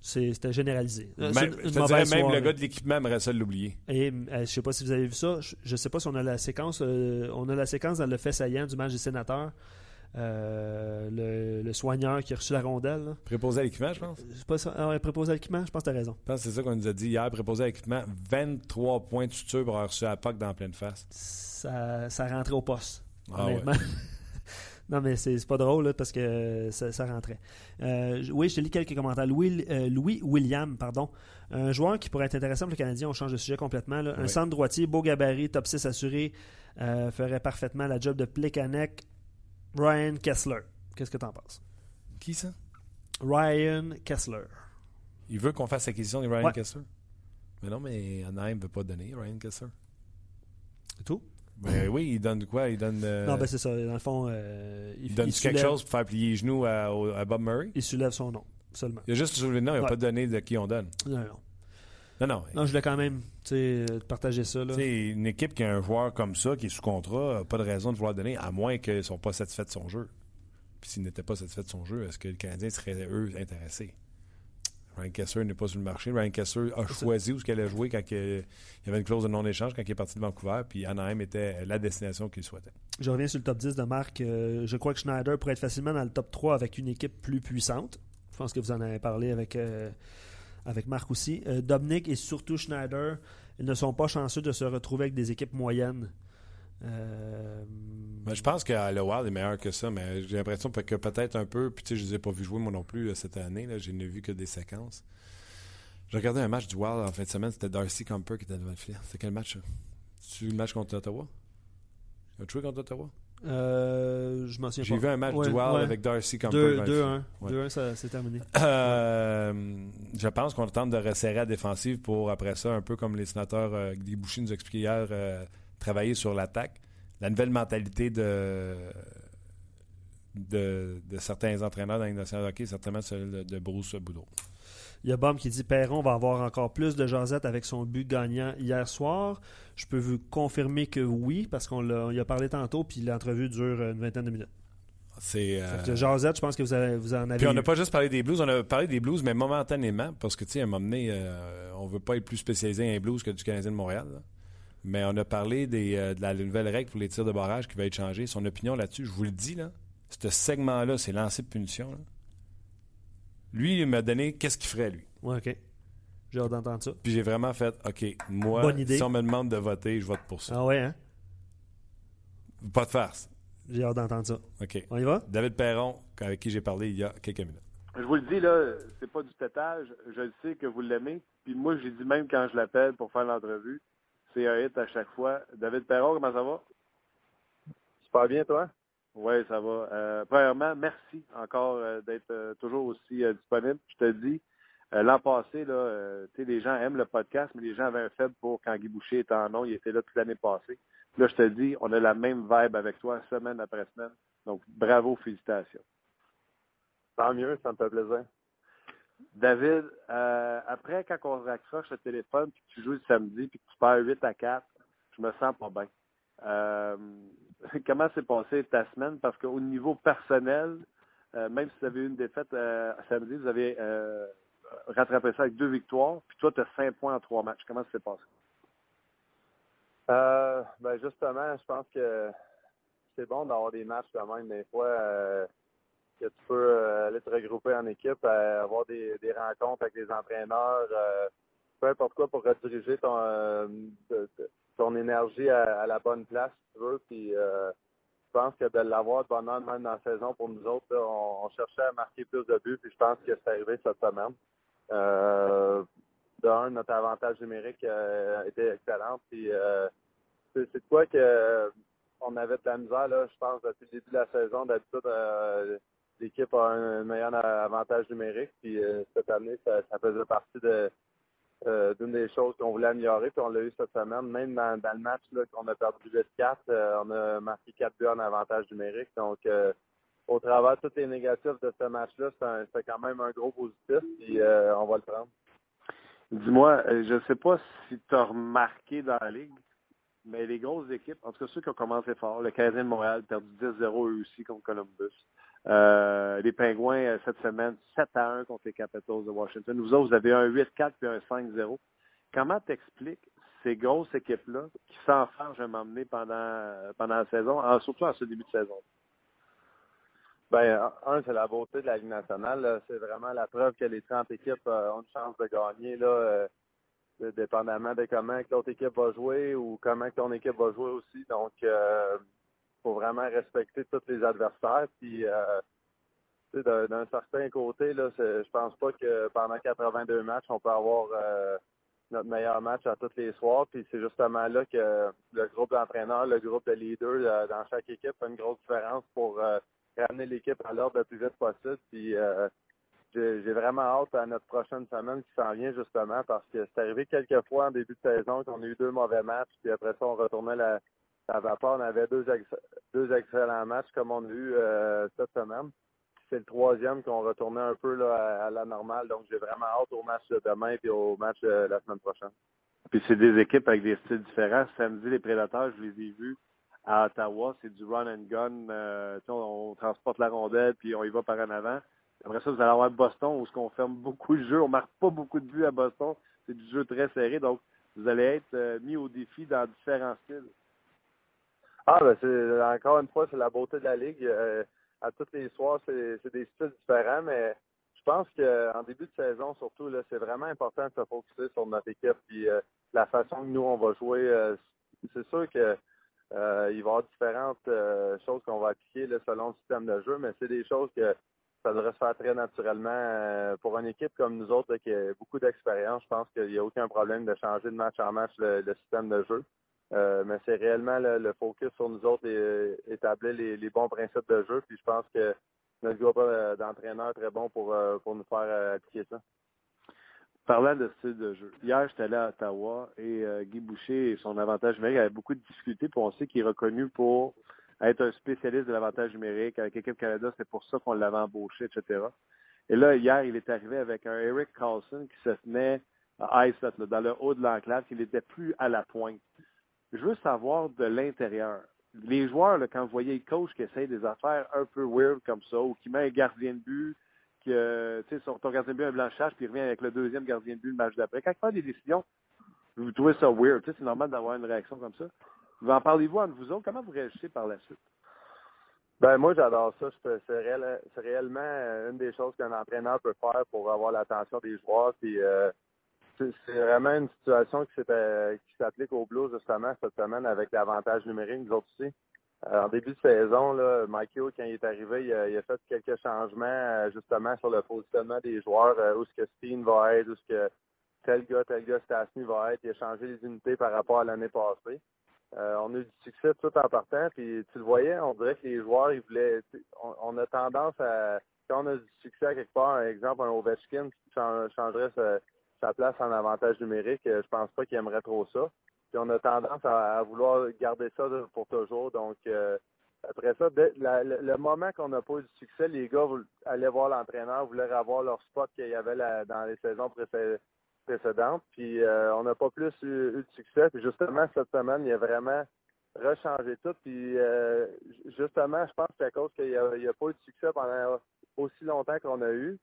c'est- C'était généralisé. Euh, Même, c'est une- je une te dirais, mauvaise même le gars de l'équipement aimerait ça l'oublier. Et euh, je sais pas si vous avez vu ça. Je, je sais pas si on a la séquence. euh, on a la séquence dans le fait saillant du match des sénateurs. Euh, le, le soigneur qui a reçu la rondelle. là. Préposé à l'équipement, je pense? C'est pas ça. Ah ouais, préposé à l'équipement, je pense que tu as raison. Je pense que c'est ça qu'on nous a dit hier. Préposé à l'équipement, 23 points de suture pour avoir reçu la PAC dans la pleine face. Ça, ça rentrait au poste. Ah ouais. honnêtement. non, mais c'est pas drôle là, parce que euh, ça, ça rentrait. Euh, oui, je te lis quelques commentaires. Louis, euh, Louis William, pardon. Un joueur qui pourrait être intéressant pour le Canadien, on change de sujet complètement. là. Un Oui. centre droitier, beau gabarit, top 6 assuré, ferait parfaitement la job de Plekanec. Ryan Kessler. Qu'est-ce que t'en penses? Qui ça? Ryan Kessler. Il veut qu'on fasse l'acquisition de Ryan Ouais. Kessler. Mais non, mais Anaheim ne veut pas donner Ryan Kessler. C'est tout? Ben oui, il donne quoi? Il donne. euh, non, ben c'est ça. Dans le fond, euh, il, il donne il quelque soulève- chose pour faire plier les genoux à Bob Murray? Il soulève son nom, seulement. Il a juste soulevé le nom, il n'a Ouais. pas donné de qui on donne. Non, non. Non, non. Non, je voulais quand même tu sais, partager ça. Là. Une équipe qui a un joueur comme ça, qui est sous contrat, n'a pas de raison de vouloir donner, à moins qu'ils ne sont pas satisfaits de son jeu. Puis s'ils n'étaient pas satisfaits de son jeu, est-ce que le Canadien serait, eux, intéressés? Ryan Kessler n'est pas sur le marché. Ryan Kessler a choisi où ce qu'elle a joué quand il il y avait une clause de non-échange quand il est parti de Vancouver, puis Anaheim était la destination qu'il souhaitait. Je reviens sur le top 10 de Marc. Euh, je crois que Schneider pourrait être facilement dans le top 3 avec une équipe plus puissante. Je pense que vous en avez parlé avec, euh, avec Marc aussi. Euh, Dominic et surtout Schneider, ils ne sont pas chanceux de se retrouver avec des équipes moyennes. Euh, Ben, je pense que le Wild est meilleur que ça, mais j'ai l'impression que peut-être un peu, puis tu sais, je ne les ai pas vus jouer moi non plus là, cette année, là, je n'ai vu que des séquences. J'ai regardé un match du Wild en fin de semaine, c'était Darcy Camper qui était devant le filet. C'était quel match ça? Tu le match contre Ottawa? As-tu joué contre Ottawa? Euh, je m'en souviens J'ai pas. vu un match Ouais, du Wild ouais. avec Darcy Camper. 2 devant le filet. 2-1. Ouais. 2-1, ça c'est terminé. Euh, je pense qu'on tente de resserrer la défensive pour, après ça, un peu comme les sénateurs euh, Boucher nous a expliqué hier, euh, travailler sur l'attaque. La nouvelle mentalité de, de, de certains entraîneurs dans Ligue nationale de hockey, certainement celle de, de Bruce Boudreau. Il y a Bom qui dit Perron va avoir encore plus de jasette avec son but gagnant hier soir. Je peux vous confirmer que oui, parce qu'on l'a, on y a parlé tantôt, puis l'entrevue dure une vingtaine de minutes. C'est, euh, Fait que jasette, je pense que vous, avez, vous en avez. Puis on n'a pas juste parlé des blues, on a parlé des blues, mais momentanément, parce que, tu sais, à un moment donné, euh, on veut pas être plus spécialisé les blues que du Canadien de Montréal. là. Mais on a parlé des, euh, de la nouvelle règle pour les tirs de barrage qui va être changée. Son opinion là-dessus, je vous le dis, là, ce segment-là, c'est lancé de punition. là. Lui, il m'a donné qu'est-ce qu'il ferait, lui? Ouais, OK. J'ai hâte d'entendre ça. Puis j'ai vraiment fait, OK, moi, Bonne idée. si on me demande de voter, je vote pour ça. Ah ouais, hein? Pas de farce. J'ai hâte d'entendre ça. OK. On y va? David Perron, avec qui j'ai parlé il y a quelques minutes. Je vous le dis, là, c'est pas du pétage. Je le sais que vous l'aimez. Puis moi, j'ai dit même quand je l'appelle pour faire l'entrevue, c'est un hit à chaque fois. David Perron, comment ça va? Super bien, toi? Oui, ça va. Euh, premièrement, merci encore euh, d'être euh, toujours aussi disponible. Je te dis, l'an passé, là, tu sais, les gens aiment le podcast, mais les gens avaient un faible pour quand Guy Boucher était en nom. Il était là toute l'année passée. Là, je te dis, on a la même vibe avec toi semaine après semaine. Donc, bravo, félicitations. Tant mieux, ça me fait plaisir. David, euh, après, quand on raccroche le téléphone, puis que tu joues le samedi, puis que tu perds 8 à 4, je me sens pas bien. Comment s'est passée ta semaine? Parce qu'au niveau personnel, euh, même si vous avez eu une défaite euh, samedi, vous avez euh, rattrapé ça avec deux victoires, puis toi, tu as 5 points en trois matchs. Comment ça s'est passé? Ben justement, je pense que c'est bon d'avoir des matchs quand même des fois que tu peux aller te regrouper en équipe, avoir des, rencontres avec des entraîneurs, peu importe quoi pour rediriger ton ton énergie à, la bonne place si tu veux. Puis euh, je pense que de l'avoir de bonheur même dans la saison pour nous autres, on, cherchait à marquer plus de buts, puis je pense que c'est arrivé cette semaine. Euh, de un, notre avantage numérique euh, était excellent. Puis euh, c'est de quoi que on avait de la misère, là, je pense, depuis le début de la saison. D'habitude, l'équipe a un, meilleur avantage numérique. Puis cette année, ça, faisait partie de d'une des choses qu'on voulait améliorer, puis on l'a eu cette semaine. Même dans, le match qu'on a perdu 8-4, on a marqué 4 buts en avantage numérique. Donc, au travers de tous les négatifs de ce match-là, c'est quand même un gros positif, puis on va le prendre. Dis-moi, je ne sais pas si tu as remarqué dans la Ligue, mais les grosses équipes, en tout cas ceux qui ont commencé fort, le Canadien de Montréal perdu 10-0 eux aussi contre Columbus. Euh, les Pingouins, euh, cette semaine, 7 à 1 contre les Capitals de Washington. Vous autres, vous avez un 8-4 puis un 5-0. Comment t'expliques ces grosses équipes-là qui s'enfargent à m'emmener pendant, pendant la saison, surtout en ce début de saison? Ben, un, c'est la beauté de la Ligue nationale. C'est vraiment la preuve que les 30 équipes euh, ont une chance de gagner. Là, dépendamment de comment l'autre équipe va jouer ou comment ton équipe va jouer aussi. Donc, euh, faut vraiment respecter tous les adversaires. Puis, euh, d'un certain côté, là, je pense pas que pendant 82 matchs, on peut avoir euh, notre meilleur match à tous les soirs. Puis c'est justement là que le groupe d'entraîneurs, le groupe de leaders dans chaque équipe fait une grosse différence pour ramener l'équipe à l'ordre le plus vite possible. Puis j'ai vraiment hâte à notre prochaine semaine qui s'en vient justement parce que c'est arrivé quelques fois en début de saison qu'on a eu deux mauvais matchs, puis après ça, on retournait la, la vapeur. On avait deux, deux excellents matchs comme on a eu euh, cette semaine. C'est le troisième qu'on retournait un peu à, la normale. Donc j'ai vraiment hâte au match de demain et au match de la semaine prochaine. Puis c'est des équipes avec des styles différents. Samedi, les prédateurs, je les ai vus à Ottawa. C'est du run and gun. Euh, on, on transporte la rondelle puis on y va par en avant. Après ça, vous allez avoir Boston où ce qu'on ferme beaucoup de jeux. On marque pas beaucoup de buts à Boston. C'est du jeu très serré. Donc, vous allez être euh, mis au défi dans différents styles. Ah, ben c'est encore une fois, c'est la beauté de la Ligue. Euh, à tous les soirs, c'est des styles différents, mais je pense qu'en début de saison, surtout, c'est vraiment important de se focusser sur notre équipe et euh, la façon que nous, on va jouer. c'est sûr que il va y avoir différentes choses qu'on va appliquer selon le système de jeu, mais c'est des choses que ça devrait se faire très naturellement. Euh, pour une équipe comme nous autres qui a beaucoup d'expérience, je pense qu'il n'y a aucun problème de changer de match en match le, système de jeu. Euh, mais c'est réellement le, focus sur nous autres et établir les, bons principes de jeu. Puis je pense que notre groupe euh, d'entraîneurs est très bon pour, pour nous faire appliquer ça. Parlant de style de jeu, hier j'étais allé à Ottawa et Guy Boucher et son avantage numérique avait beaucoup de difficultés. Puis on sait qu'il est reconnu pour être un spécialiste de l'avantage numérique. Avec l'équipe Canada, c'est pour ça qu'on l'avait embauché, etc. Et là, hier, il est arrivé avec un Eric Carlson qui se tenait à ice dans le haut de l'enclave, qu'il n'était plus à la pointe. Je veux savoir de l'intérieur. Les joueurs, quand vous voyez le coach qui essaye des affaires un peu weird comme ça, ou qui met un gardien de but, que, tu sais, ton gardien de but, un blanchage, puis il revient avec le deuxième gardien de but le match d'après. Quand il fait des décisions, vous trouvez ça weird. Tu sais, c'est normal d'avoir une réaction comme ça. Vous en parlez-vous entre vous autres? Comment vous réagissez par la suite? Ben moi j'adore ça. C'est réellement une des choses qu'un entraîneur peut faire pour avoir l'attention des joueurs. Puis euh, c'est vraiment une situation qui s'applique au Blues justement cette semaine avec l'avantage numérique nous autres aussi. Euh, en début de saison, là, Michael, quand il est arrivé, il a, fait quelques changements euh, justement sur le positionnement des joueurs, où est-ce que Steen va être, où est-ce que tel gars, tel gars, Stasny va être. Il a changé les unités par rapport à l'année passée. Euh, on a eu du succès tout en partant, puis tu le voyais, on dirait que les joueurs, ils voulaient. On, a tendance à. Quand on a du succès à quelque part, par exemple, un Ovechkin qui changerait sa, place en avantage numérique, euh, je pense pas qu'il aimerait trop ça. Puis on a tendance à, vouloir garder ça pour toujours. Donc, euh, après ça, le moment qu'on n'a pas eu du succès, les gars allaient voir l'entraîneur, voulaient avoir leur spot qu'il y avait dans les saisons précédentes précédente. Puis euh, on n'a pas plus eu, de succès. Puis justement, cette semaine, il a vraiment rechangé tout. Puis justement, je pense que c'est à cause qu'il n'y a, pas eu de succès pendant aussi longtemps qu'on a eu.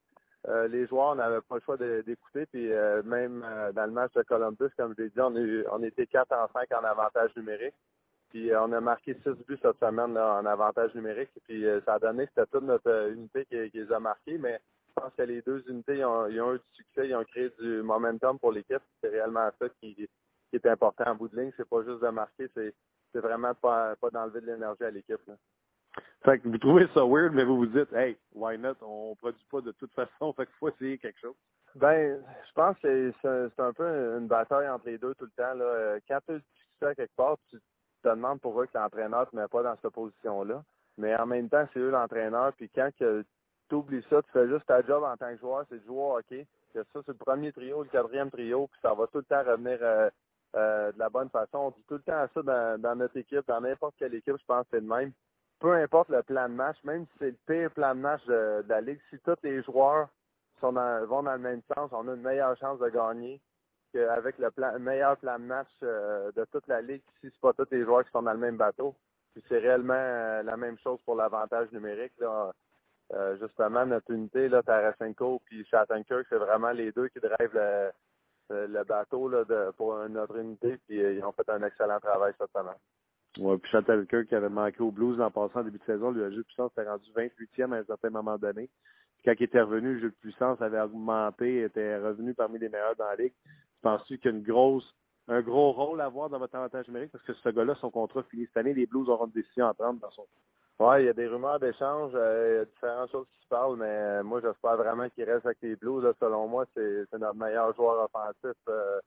Euh, les joueurs n'avaient pas le choix d'écouter. Puis même dans le match de Columbus, comme je l'ai dit, on, était 4 en 5 en avantage numérique. Puis on a marqué 6 buts cette semaine en avantage numérique. Puis ça a donné que c'était toute notre unité qui, qui les a marqués. Mais je pense que les deux unités ont, eu du succès, ils ont créé du momentum pour l'équipe. C'est réellement ça qui, est important en bout de ligne. C'est pas juste de marquer, c'est, vraiment pas, pas d'enlever de l'énergie à l'équipe. Fait que vous trouvez ça weird, mais vous vous dites, hey, why not? On produit pas de toute façon, fait qu'il faut essayer quelque chose. Ben, je pense que c'est, un peu une bataille entre les deux tout le temps. Là. Quand tu as succès quelque part, tu te demandes pourquoi que l'entraîneur ne te met pas dans cette position-là. Mais en même temps, c'est eux l'entraîneur, puis quand tu oublies ça, tu fais juste ta job en tant que joueur, c'est de jouer au. Que ça, c'est le premier trio, le quatrième trio, puis ça va tout le temps revenir euh, euh, de la bonne façon. On dit tout le temps ça dans, dans notre équipe, dans n'importe quelle équipe, je pense que c'est le même. Peu importe le plan de match, même si c'est le pire plan de match de, la Ligue, si tous les joueurs sont dans, vont dans le même sens, on a une meilleure chance de gagner qu'avec le plan, meilleur plan de match euh, de toute la Ligue si c'est pas tous les joueurs qui sont dans le même bateau. Puis c'est réellement euh, la même chose pour l'avantage numérique. Là. Euh, justement, notre unité, là, Tarasenko puis Shattenkirk, c'est vraiment les deux qui drivent le, le bateau là, de, pour notre unité, puis ils ont fait un excellent travail cette semaine. Oui, puis Shattenkirk qui avait manqué au Blues en passant en début de saison, le jeu de puissance était rendu 28e à un certain moment donné. Puis quand il était revenu, le jeu de puissance avait augmenté, était revenu parmi les meilleurs dans la ligue. Penses-tu qu'il y a une grosse, un gros rôle à avoir dans votre avantage numérique? Parce que ce gars-là, son contrat finit cette année, les Blues auront une décision à prendre dans Oui, il y a des rumeurs d'échange, euh, il y a différentes choses qui se parlent, mais euh, moi, j'espère vraiment qu'il reste avec les Blues. Selon moi, c'est notre meilleur joueur offensif euh,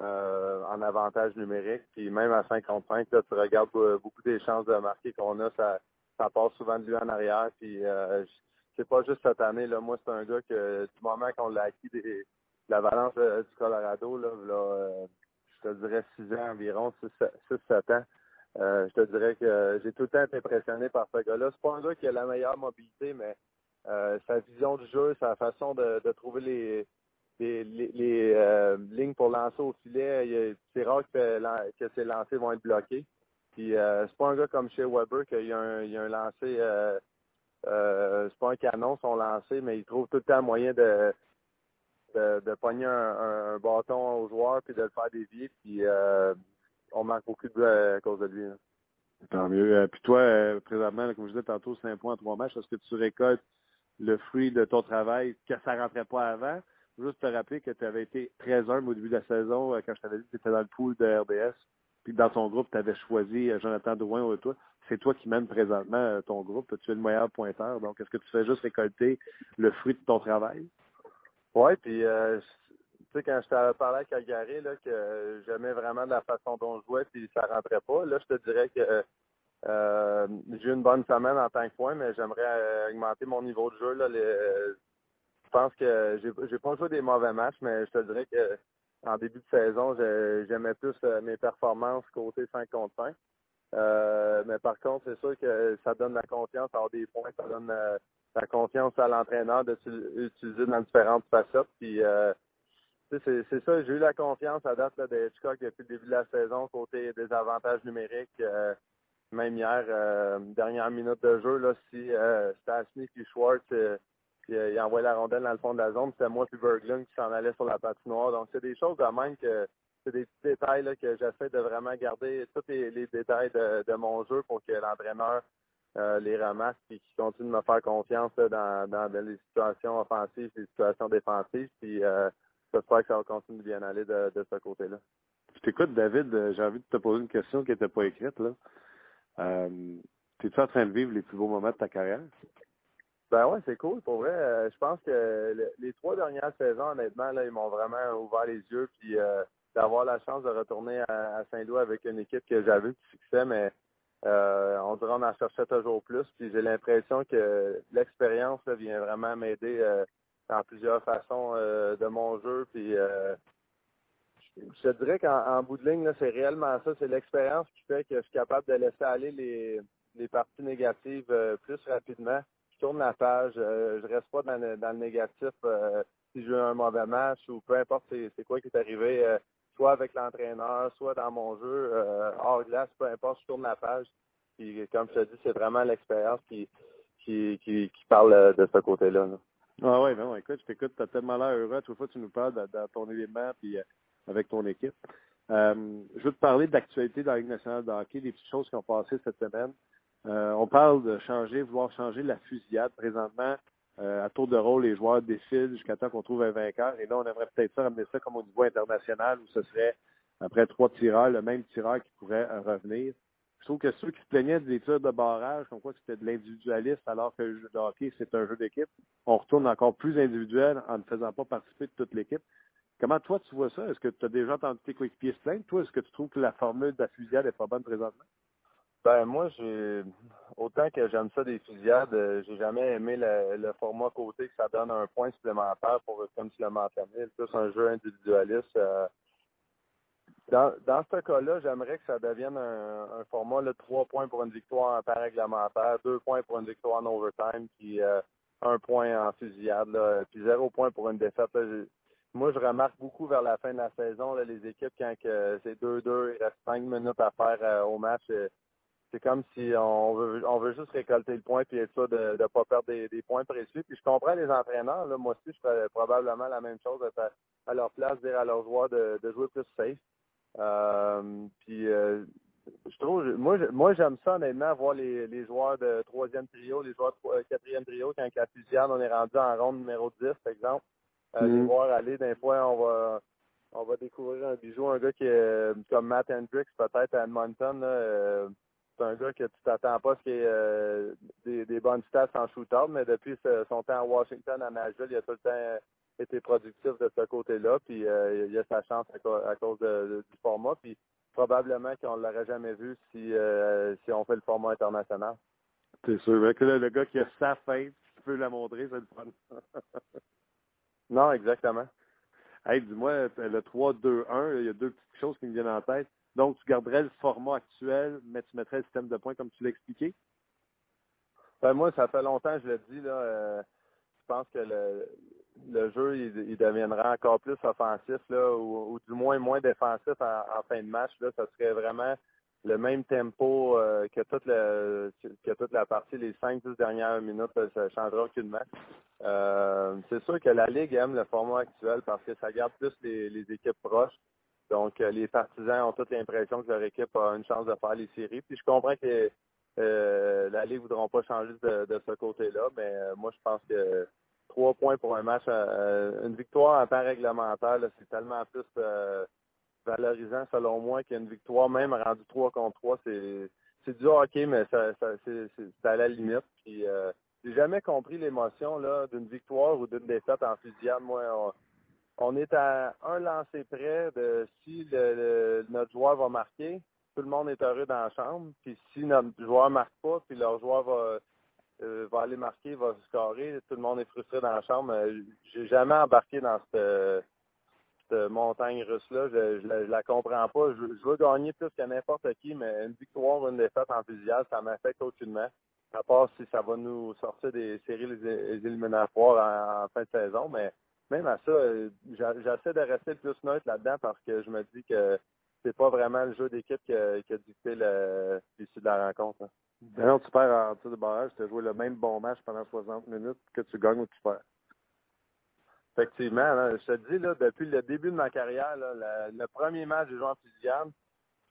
euh, en avantage numérique. Puis même à 55, là, tu regardes beaucoup des chances de marquer qu'on a, ça, ça passe souvent de lui en arrière. Puis c'est pas juste cette année. Là, moi, c'est un gars que du moment qu'on l'a acquis des, la balance euh, du Colorado, là, euh, je te dirais 6 ans environ, 6-7 ans. Euh, je te dirais que j'ai tout le temps été impressionné par ce gars-là. C'est pas un gars qui a la meilleure mobilité, mais sa vision du jeu, sa façon de, de trouver les, les, les, lignes pour lancer au filet, c'est rare que, que ces lancers vont être bloqués. Puis c'est pas un gars comme chez Weber qu'il y a un, a un lancé c'est pas un canon son lancé, mais il trouve tout le temps moyen de, de, pogner un, bâton au joueur puis de le faire dévier. Puis euh, on marque beaucoup de buts à, cause de lui. Là. Tant mieux. Euh, puis toi, euh, présentement, comme je disais tantôt, 5 points en 3 matchs. Est-ce que tu récoltes le fruit de ton travail que ça rentrait pas avant? Juste te rappeler que tu avais été très humble au début de la saison quand je t'avais dit que tu étais dans le pool de RDS. Puis dans ton groupe, tu avais choisi Jonathan Drouin ou toi. C'est toi qui mènes présentement ton groupe. Tu es le meilleur pointeur? Donc, est-ce que tu fais juste récolter le fruit de ton travail? Oui, puis euh, tu sais, quand je t'avais parlé à Calgary, là, que j'aimais vraiment de la façon dont je jouais, puis ça rentrait pas, là, je te dirais que euh, j'ai eu une bonne semaine en tant que point, mais j'aimerais euh, augmenter mon niveau de jeu. Là, pense que j'ai, pas joué des mauvais matchs, mais je te dirais que en début de saison, j'aimais plus euh, mes performances côté 5 contre 5. mais par contre, c'est sûr que ça donne la confiance à avoir des points, ça donne la confiance à l'entraîneur de l'utiliser dans différentes facettes. Puis euh, c'est ça, j'ai eu la confiance à date là, de Hitchcock depuis le début de la saison, côté des avantages numériques. Euh, même hier, euh, dernière minute de jeu, là, si euh, Smith et Schwartz euh, il envoyé la rondelle dans le fond de la zone, c'était moi puis Berglund qui s'en allait sur la patinoire. Donc c'est des choses de même que c'est des petits détails là, que j'essaie de vraiment garder tous les, détails de, mon jeu pour que l'entraîneur euh, les ramasse et qui continuent de me faire confiance dans, les situations offensives les situations défensives. Puis euh, j'espère que ça va continuer de bien aller de, ce côté-là. Je t'écoute, David. J'ai envie de te poser une question qui n'était pas écrite. là. Euh, Es-tu en train de vivre les plus beaux moments de ta carrière? Ben ouais, c'est cool. Pour vrai, je pense que les trois dernières saisons, honnêtement, là, ils m'ont vraiment ouvert les yeux. Puis d'avoir la chance de retourner à, Saint-Louis avec une équipe que j'avais du succès, mais euh, on dirait qu'on en cherchait toujours plus. Puis j'ai l'impression que l'expérience vient vraiment m'aider euh, dans plusieurs façons euh, de mon jeu. Puis je te dirais qu'en bout de ligne, c'est réellement ça. C'est l'expérience qui fait que je suis capable de laisser aller les parties négatives plus rapidement. Je tourne la page, je reste pas dans le, négatif si j'ai eu un mauvais match ou peu importe c'est quoi qui est arrivé soit avec l'entraîneur, soit dans mon jeu, euh, hors glace, peu importe, je tourne la page. Puis comme je te dis, c'est vraiment l'expérience qui, qui, qui, parle de ce côté-là. Ah oui, ben écoute, je t'écoute, t'as tellement l'air heureux. Toute fois, tu nous parles dans ton élément puis euh, avec ton équipe. Euh, je veux te parler d'actualité dans la Ligue nationale de hockey, des petites choses qui ont passé cette semaine. Euh, on parle de changer, vouloir changer la fusillade. Présentement, euh, à tour de rôle, les joueurs défilent jusqu'à temps qu'on trouve un vainqueur. Et là, on aimerait peut-être ça ramener ça comme au niveau international où ce serait, après trois tireurs, le même tireur qui pourrait euh, revenir. Je trouve que ceux qui se plaignaient des tirs de barrage, comme quoi c'était de l'individualisme alors que le jeu de hockey, c'est un jeu d'équipe, on retourne encore plus individuel en ne faisant pas participer de toute l'équipe. Comment toi tu vois ça? Est-ce que tu as déjà entendu tes coéquipiers se plaindre? Toi, est-ce que tu trouves que la formule de la fusillade est pas bonne présentement? Ben moi, j'ai autant que j'aime ça des fusillades, euh, j'ai jamais aimé le, le, format côté que ça donne un point supplémentaire pour, comme tu l'as mentionné, plus un jeu individualiste. Euh, dans, dans ce cas-là, j'aimerais que ça devienne un, format de trois points pour une victoire en temps réglementaire, deux points pour une victoire en overtime, puis euh, un point en fusillade, puis zéro point pour une défaite. Moi, je remarque beaucoup vers la fin de la saison, les équipes, quand c'est 2-2, il reste cinq minutes à faire au match. C'est comme si on veut, on veut juste récolter le point puis être sûr de ne pas perdre des, des, points précieux. Puis je comprends les entraîneurs. Là, moi aussi, je ferais probablement la même chose à, à leur place, dire à leurs joueurs de, de jouer plus safe. Euh, puis euh, je trouve, moi, moi j'aime ça honnêtement voir les, les joueurs de troisième trio, les joueurs de quatrième trio quand la fusillade, on est rendu en ronde numéro 10, par exemple. Euh, Les Mm-hmm. voir aller, d'un fois, on va on va découvrir un bijou, un gars qui est comme Matt Hendricks, peut-être à Edmonton. Là, c'est un gars que tu t'attends pas à ce qu'il ait euh, des, des bonnes stats en shootout, mais depuis son temps à Washington, à Nashville, il a tout le temps été productif de ce côté-là, puis euh, il a sa chance à, cause de- de- du format, puis probablement qu'on ne l'aurait jamais vu si, euh, si on fait le format international. C'est sûr. Que là, le gars qui a sa fête, tu peux la montrer, c'est le fun. Non, exactement. hey, dis-moi, le 3-2-1, il y a deux petites choses qui me viennent en tête. Donc, tu garderais le format actuel, mais tu mettrais le système de points comme tu l'as expliqué? Ben, moi, ça fait longtemps je le dis, là. euh, je pense que le, jeu, il, deviendra encore plus offensif, là, ou, du moins moins défensif en, fin de match. Là, ça serait vraiment le même tempo euh, que toute la partie, les 5-10 dernières minutes, là, ça changera aucunement. Euh, c'est sûr que la Ligue aime le format actuel parce que ça garde plus les équipes proches. Donc, euh, les partisans ont toute l'impression que leur équipe a une chance de faire les séries. Puis je comprends que la Ligue ne voudront pas changer de, de ce côté-là, mais euh, moi, je pense que trois points pour un match, euh, une victoire en temps réglementaire, c'est tellement plus euh, valorisant selon moi qu'une victoire, même rendue 3 contre 3, c'est du hockey, mais ça, c'est à la limite. Puis j'ai jamais compris l'émotion d'une victoire ou d'une défaite en fusillade. Moi, on est à un lancer près de si le, notre joueur va marquer, tout le monde est heureux dans la chambre. Puis si notre joueur marque pas, puis leur joueur va euh, va aller marquer, va scorer, tout le monde est frustré dans la chambre. Euh, J'ai jamais embarqué dans cette, montagne russe-là. Je, je, la, je la comprends pas. Je, veux gagner plus que n'importe qui, mais une victoire ou une défaite en fusillade, ça m'affecte aucunement. À part si ça va nous sortir des séries les éliminatoires en, en fin de saison, mais même à ça, euh, j'essaie de rester plus neutre là-dedans parce que je me dis que c'est pas vraiment le jeu d'équipe qui a, qui a dicté l'issue de la rencontre. hein. D'ailleurs, tu perds en tir de barrage, tu as joué le même bon match pendant 60 minutes que tu gagnes ou tu perds. Effectivement, là, je te dis, là, depuis le début de ma carrière, là, la- le premier match j'ai joué en fusillade,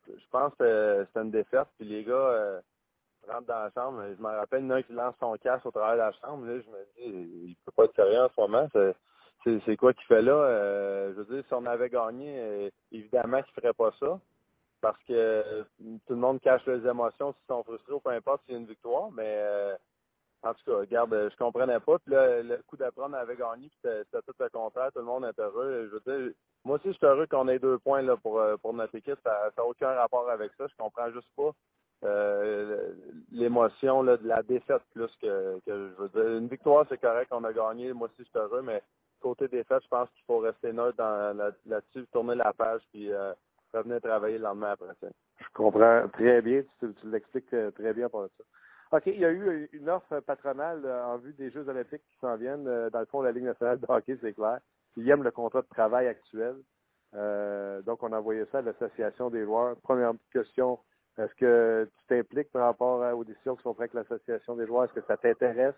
je pense que c'était une défaite. Puis les gars euh, rentrent dans la chambre. Je me rappelle, il y en a un qui lance son casque au travers de la chambre. Là, je me dis, il peut pas être sérieux en ce moment. C'est, quoi qu'il fait là? Euh, je veux dire, si on avait gagné, euh, évidemment qu'il ferait pas ça. Parce que euh, tout le monde cache les émotions s'ils sont frustrés ou peu importe s'il y a une victoire. Mais euh, en tout cas, regarde, je comprenais pas. Puis là, le coup d'apprendre avait gagné, puis c'était tout le contraire. Tout le monde est heureux. Je veux dire, moi aussi, je suis heureux qu'on ait deux points là, pour, notre équipe. Ça n'a aucun rapport avec ça. Je comprends juste pas l'émotion de la défaite plus que je veux dire. Une victoire, c'est correct, on a gagné. Moi aussi, je suis heureux, mais côté défaite, je pense qu'il faut rester neutre là-dessus, tourner la page, puis euh, revenir travailler le lendemain après ça. Je comprends très bien, tu, l'expliques euh, très bien par ça. OK, il y a eu une offre patronale euh, en vue des Jeux olympiques qui s'en viennent. Euh, Dans le fond, la Ligue nationale de hockey, c'est clair. Ils aiment le contrat de travail actuel. Euh, donc, on a envoyé ça à l'Association des joueurs. Première question, est-ce que tu t'impliques par rapport aux décisions qui sont prises avec l'Association des joueurs? Est-ce que ça t'intéresse?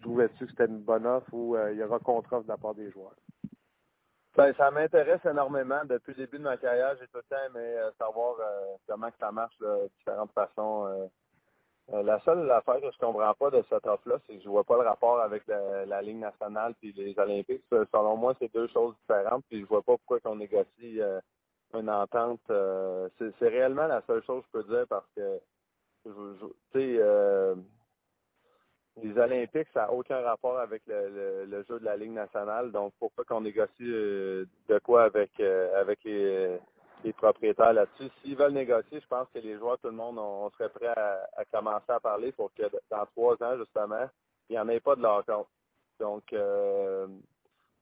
Trouvais-tu que c'était une bonne offre ou euh, il y aura contre-offre de la part des joueurs? Ben, ça m'intéresse énormément. Depuis le début de ma carrière, j'ai tout le temps aimé euh, savoir euh, comment ça marche de différentes façons. la seule affaire que je comprends pas de cette offre-là, c'est que je vois pas le rapport avec la, Ligue nationale puis les Olympiques. Selon moi, c'est deux choses différentes, puis je vois pas pourquoi qu'on négocie une entente. c'est réellement la seule chose que je peux dire parce que je- je- les Olympiques, ça n'a aucun rapport avec le, le- jeu de la Ligue nationale. Donc, pourquoi qu'on négocie euh, de quoi avec euh, les, propriétaires là-dessus. S'ils veulent négocier, je pense que les joueurs, tout le monde, on, serait prêt à, commencer à parler pour que dans trois ans, justement, il n'y en ait pas de leur compte. Donc, euh,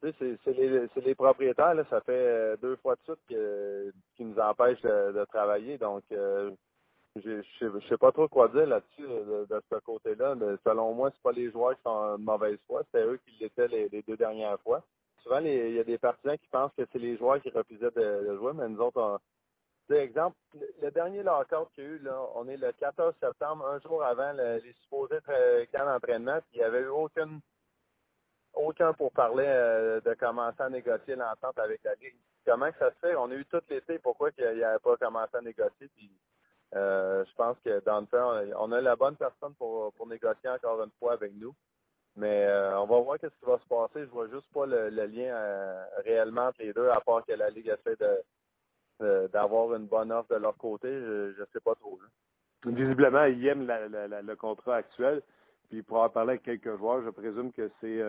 c'est les, propriétaires, là, ça fait deux fois de suite que, qui nous empêchent de, de travailler. Donc, je ne sais pas trop quoi dire là-dessus, de, de, ce côté-là. Selon moi, c'est pas les joueurs qui sont en mauvaise foi, c'était eux qui l'étaient les, deux dernières fois. Souvent, il y a des partisans qui pensent que c'est les joueurs qui refusaient de, jouer, mais nous autres, on, exemple, le dernier lockout qu'il y a eu, là, on est le 14 septembre, un jour avant les supposés camps d'entraînement, il n'y avait eu aucune aucun pour parler euh, de commencer à négocier l'entente avec la Ligue. Comment que ça se fait? On a eu tout l'été, pourquoi il n'avait pas commencé à négocier? Puis, euh, je pense que dans le fait, on a la bonne personne pour, pour négocier encore une fois avec nous. Mais euh, on va voir ce qui va se passer. Je vois juste pas le, lien réellement entre les deux, à part que la Ligue essaie de, d'avoir une bonne offre de leur côté. Je ne sais pas trop. Visiblement, ils aiment le contrat actuel. Puis pour avoir parlé avec quelques joueurs, je présume que c'est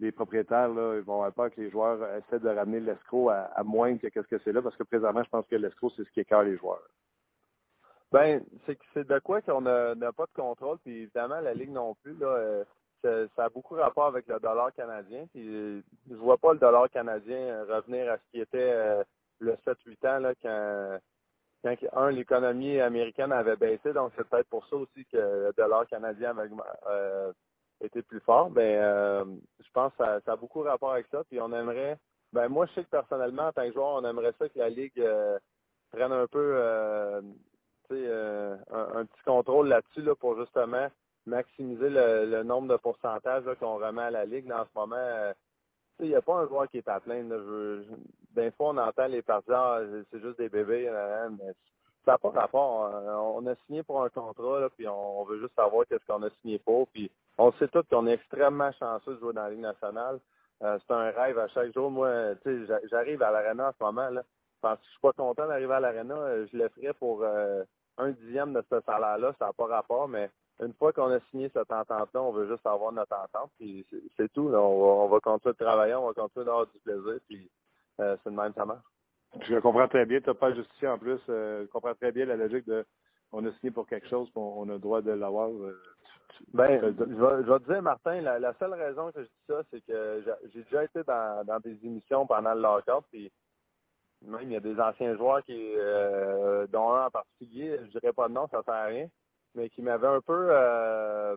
les propriétaires là, ils vont avoir peur que les joueurs essaient de ramener l'escroc à, moins que qu'est-ce que c'est là, parce que présentement, je pense que l'escroc, c'est ce qui écœure les joueurs. Ben, c'est c'est de quoi qu'on n'a pas de contrôle, puis évidemment, la Ligue non plus, là, euh, ça, a beaucoup rapport avec le dollar canadien. Puis euh, je vois pas le dollar canadien revenir à ce qui était euh, le 7-8 ans là, quand, quand un, l'économie américaine avait baissé, donc c'est peut-être pour ça aussi que le dollar canadien avait était plus fort, ben euh, je pense que ça, a beaucoup rapport avec ça. Puis on aimerait, ben moi je sais que personnellement en tant que joueur, on aimerait ça que la ligue euh, prenne un peu, euh, euh un, petit contrôle là-dessus là pour justement maximiser le, nombre de pourcentages qu'on remet à la ligue. en ce moment, il n'y a pas un joueur qui est à plein. D'un fois, on entend les partisans, ah, c'est juste des bébés, mais ça n'a pas rapport. On a signé pour un contrat, là, puis on veut juste savoir qu'est-ce qu'on a signé pour. Puis on sait tous qu'on est extrêmement chanceux de jouer dans la Ligue nationale. Euh, c'est un rêve à chaque jour. Moi, j'arrive à l'arena en ce moment. Là. Parce que je suis pas content d'arriver à l'arena. Euh, je le ferais pour euh, un dixième de ce salaire-là. Ça n'a pas rapport, mais une fois qu'on a signé cette entente-là, on veut juste avoir notre entente. Puis c'est tout. On, va, continuer de travailler, on va continuer d'avoir du plaisir. Puis c'est de même ça marche. Je comprends très bien. Tu n'as pas justifié en plus. je comprends très bien la logique de on a signé pour quelque chose, on a le droit de l'avoir. Ben, je vais, te dire, Martin, la, seule raison que je dis ça, c'est que j'ai déjà été dans, des émissions pendant le lockout, puis même il y a des anciens joueurs qui, euh, dont un en particulier, je dirais pas de nom, ça sert à rien, mais qui m'avaient un peu euh,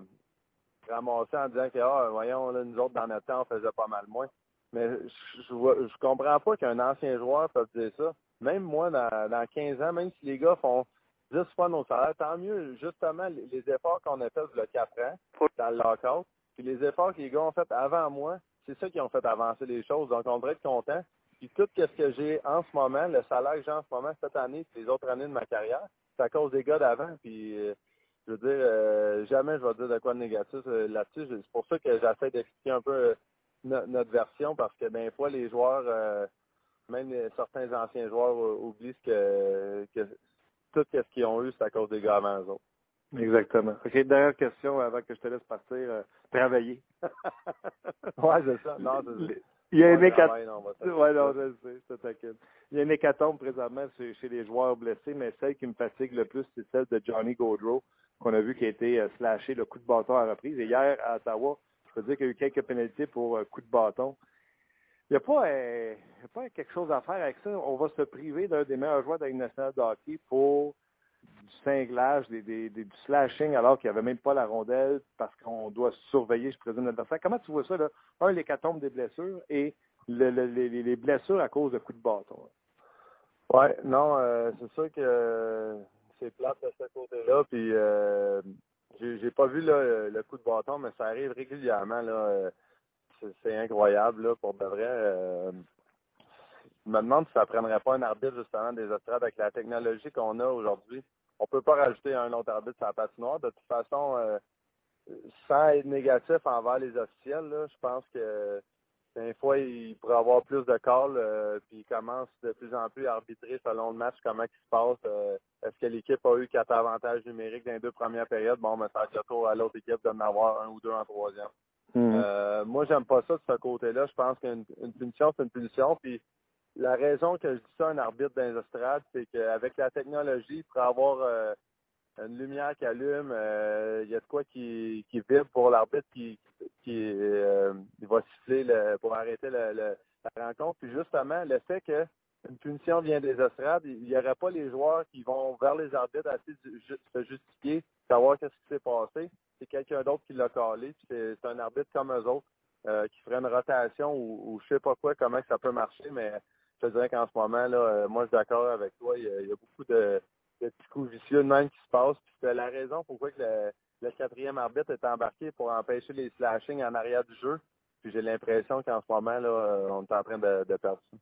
ramassé en disant que, ah, voyons, là, nous autres, dans notre temps, on faisait pas mal moins. Mais je, je, je comprends pas qu'un ancien joueur peut dire ça. Même moi, dans, dans 15 ans, même si les gars font 10 fois nos salaires. Tant mieux, justement, les, efforts qu'on a fait a 4 ans dans le lockout, puis les efforts que les gars ont fait avant moi, c'est ça qui ont fait avancer les choses. Donc, on devrait être content. Puis tout ce que j'ai en ce moment, le salaire que j'ai en ce moment cette année, et les autres années de ma carrière, c'est à cause des gars d'avant. Puis, euh, je veux dire, euh, jamais je vais dire de quoi de négatif euh, là-dessus. C'est pour ça que j'essaie d'expliquer un peu notre version, parce que des fois, les joueurs, même certains anciens joueurs oublient que, que tout ce qu'ils ont eu, c'est à cause des gars avant eux autres. Exactement. OK, dernière question avant que je te laisse partir. Euh, travailler. ouais, c'est ça. Non, il y a une hécatombe. Ouais, non, je sais, je. Il y a une hécatombe présentement chez les joueurs blessés, mais celle qui me fatigue le plus, c'est celle de Johnny Gaudreau, qu'on a vu qui a été euh, slashé le coup de bâton à reprise. Et hier, à Ottawa, je peux dire qu'il y a eu quelques pénalités pour euh, coup de bâton. Il n'y a, pas, euh, a pas quelque chose à faire avec ça. On va se priver d'un des meilleurs joueurs de la nationale de hockey pour du cinglage, des, des, du slashing alors qu'il n'y avait même pas la rondelle parce qu'on doit surveiller, je présume, l'adversaire. Comment tu vois ça, là? Un, l'hécatombe des blessures et le, les, les, blessures à cause de coups de bâton. Oui, non, euh, c'est sûr que c'est plate de ce côté-là. Puis euh, j'ai pas vu là, le coup de bâton, mais ça arrive régulièrement. là c'est incroyable, là, pour de vrai. Euh, je me demande si ça prendrait pas un arbitre, justement, des estrades avec la technologie qu'on a aujourd'hui. On peut pas rajouter un autre arbitre sur la patinoire. De toute façon, euh, sans être négatif envers les officiels, là, je pense que des fois, il pourrait avoir plus de calls, euh, puis il commence de plus en plus à arbitrer selon le match, comment il se passe. Est-ce que l'équipe a eu quatre avantages numériques dans les deux premières périodes? Bon, mais ça tour à l'autre équipe d'en avoir un ou deux en troisième. Mm. Euh, moi, j'aime pas ça de ce côté-là. Je pense qu'une punition, c'est une punition. Puis la raison que je dis ça un arbitre dans les estrades, c'est qu'avec la technologie, pour avoir euh, une lumière qui allume, euh, il y a de quoi qui, vibre pour l'arbitre qui, euh, va siffler le, pour arrêter la rencontre. Puis justement, le fait qu'une punition vient des estrades, il n'y aurait pas les joueurs qui vont vers les arbitres assez se justifier, savoir qu'est-ce qui s'est passé. C'est quelqu'un d'autre qui l'a calé, puis c'est un arbitre comme eux autres. qui ferait une rotation ou, ou je sais pas quoi, comment ça peut marcher, mais je te dirais qu'en ce moment, là, euh, moi, je suis d'accord avec toi. Il y, a, beaucoup de, petits coups vicieux de même qui se passent. c'est la raison pourquoi que le, quatrième arbitre est embarqué pour empêcher les slashings en arrière du jeu. Puis j'ai l'impression qu'en ce moment, là, euh, on est en train de, perdre ça.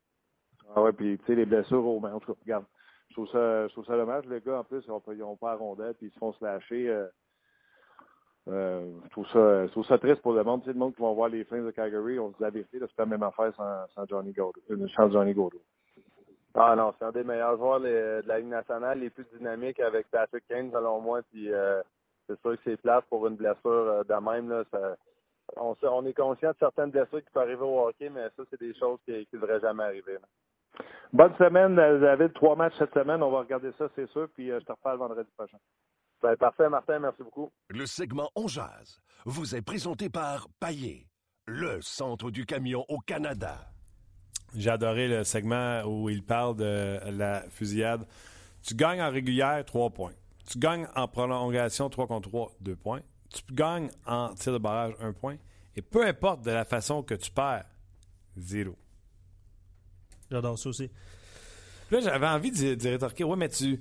Ah ouais, puis tu sais, les blessures au en tout cas, regarde. Je trouve ça, dommage, les gars, en plus, ils n'ont pas à rondelle, puis ils se font slasher. Euh, euh, je, trouve ça, je trouve ça triste pour le monde. Tu sais, le monde qui va voir les Flames de Calgary, on se dit la vérité, c'est pas la même affaire sans, sans Johnny Gaudreau, euh, sans Johnny Gaudreau. Ah non, c'est un des meilleurs joueurs de la Ligue nationale, les plus dynamiques avec Patrick Kane, selon moi. Puis euh, c'est sûr que c'est place pour une blessure euh, de même. Là, ça, on, on, est conscient de certaines blessures qui peuvent arriver au hockey, mais ça, c'est des choses qui ne devraient jamais arriver. Bonne semaine, David. Trois matchs cette semaine. On va regarder ça, c'est sûr. Puis je te reparle vendredi prochain. Ben, parfait, Martin, merci beaucoup. Le segment On Jazz vous est présenté par Paillé, le centre du camion au Canada. J'ai adoré le segment où il parle de la fusillade. Tu gagnes en régulière, 3 points. Tu gagnes en prolongation, 3 contre 3, 2 points. Tu gagnes en tir de barrage, 1 point. Et peu importe de la façon que tu perds, 0. J'adore ça aussi. Là, j'avais envie de dire, rétorquer, ouais, mais tu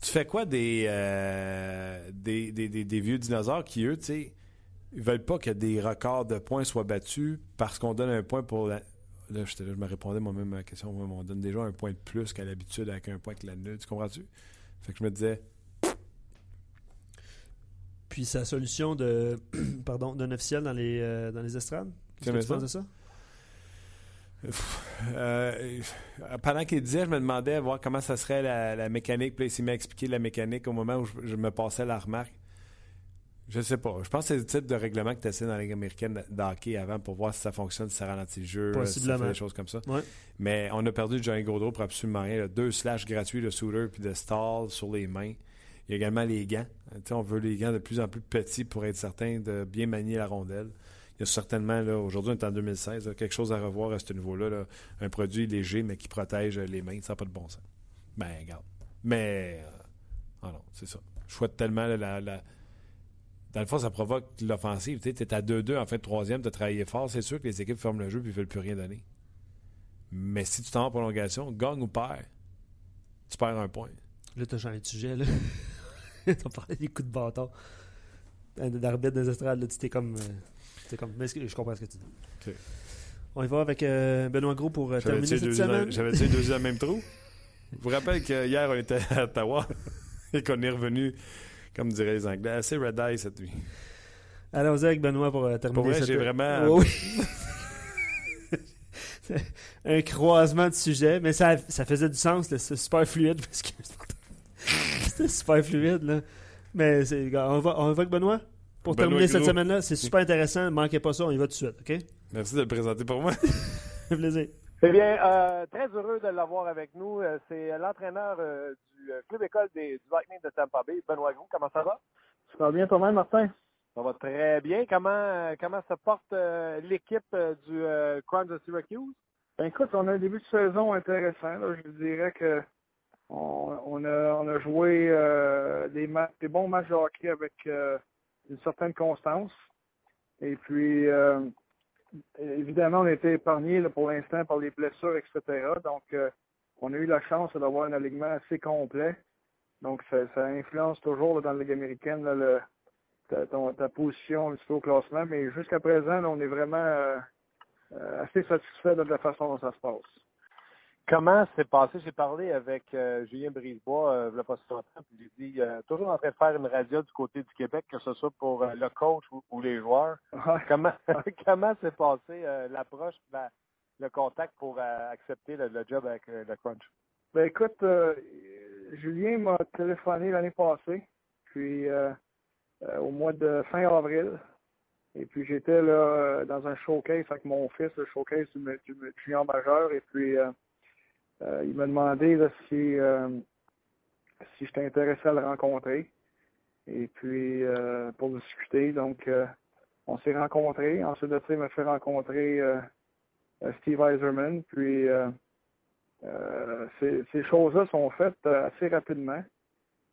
tu fais quoi euh, des, des, des, des, vieux dinosaures qui, eux, tu sais, ils veulent pas que des records de points soient battus parce qu'on donne un point pour la... Là, je, là, je me répondais moi-même à la question. on donne déjà un point de plus qu'à l'habitude avec un point avec la nulle. Tu comprends-tu? Fait que je me disais. Puis sa solution de pardon d'un officiel dans les, euh, dans les estrades? Qu'est-ce que tu penses de ça? Euh, pendant qu'il disait, je me demandais voir comment ça serait la, mécanique. Puis il m'a expliqué la mécanique au moment où je, me passais la remarque. Je sais pas. Je pense que c'est le type de règlement que tu essaies dans la Ligue américaine d'hockey avant pour voir si ça fonctionne, si ça ralentit le jeu, si ça fait des choses comme ça. Mais on a perdu Johnny Gaudreau pour absolument rien. Deux slash gratuits de Souter puis de Stall sur les mains. Il y a également les gants. on veut les gants de plus en plus petits pour être certain de bien manier la rondelle il y a certainement, aujourd'hui, on est en 2016, quelque chose à revoir à ce niveau-là. Un produit léger, mais qui protège les mains. Ça n'a pas de bon sens. Ben, regarde. Mais, euh, ah non, c'est ça. Je souhaite tellement la, Dans le fond, ça provoque l'offensive. Tu es à 2-2 en fin de troisième, tu as travaillé fort. C'est sûr que les équipes ferment le jeu et ne veulent plus rien donner. Mais si tu t'en en prolongation, gagne ou perds, tu perds un point. Là, tu as changé de sujet. Là. tu parlé des coups de bâton. D'arbitre des estrades, là, tu t'es comme. Euh, c'est comme, mais je comprends ce que tu dis. On y va avec euh, Benoît Gros pour euh, terminer cette semaine? J'avais dit deux dans le même trou? Je vous rappelle qu'hier, on était à Ottawa et qu'on est revenu, comme diraient les Anglais, assez red eye cette nuit. Allons-y avec Benoît pour euh, terminer pour vrai, j'ai vraiment... un croisement de sujets, mais ça, ça faisait du sens, c'est super fluide parce que c'était super fluide. Là. Mais on va, on va avec Benoît? Pour terminer cette semaine-là. C'est super intéressant. Ne manquez pas ça. On y va tout de suite. OK? Merci de le présenter pour moi. plaisir. Eh bien, euh, très heureux de l'avoir avec nous. Euh, c'est l'entraîneur euh, du club école des, du Lightning de Tampa Bay, Benoît Gros. Comment ça va? Ça va bien toi-même, Martin? Ça va très bien. Comment, comment se porte l'équipe du Crimes of Syracuse? Ben, écoute, on a un début de saison intéressant. Je dirais que on, a, on a joué des, des bons matchs de hockey avec une certaine constance. Et puis, euh, évidemment, on a été épargné pour l'instant par les blessures, etc. Donc, euh, on a eu la chance d'avoir un alignement assez complet. Donc, ça, influence toujours dans la Ligue américaine ta, position un petit peu au classement. Mais jusqu'à présent, on est vraiment euh, assez satisfait de la façon dont ça se passe. Comment c'est passé? J'ai parlé avec euh, Julien Brisebois euh, il n'y a pas si longtemps, puis j'ai dit euh, toujours en train de faire une radio du côté du Québec, que ce soit pour euh, le coach ou, les joueurs. Comment comment s'est passé l'approche, le contact pour accepter le, job avec le Crunch? Ben écoute, Julien m'a téléphoné l'année passée, puis au mois de fin avril. Et puis j'étais là dans un showcase avec mon fils, le showcase du, du junior majeur, et puis il m'a demandé si, si j'étais intéressé à le rencontrer. Et puis, pour discuter. Donc, on s'est rencontrés. Ensuite il m'a fait rencontrer Steve Eiserman. Puis, ces, ces choses-là sont faites assez rapidement.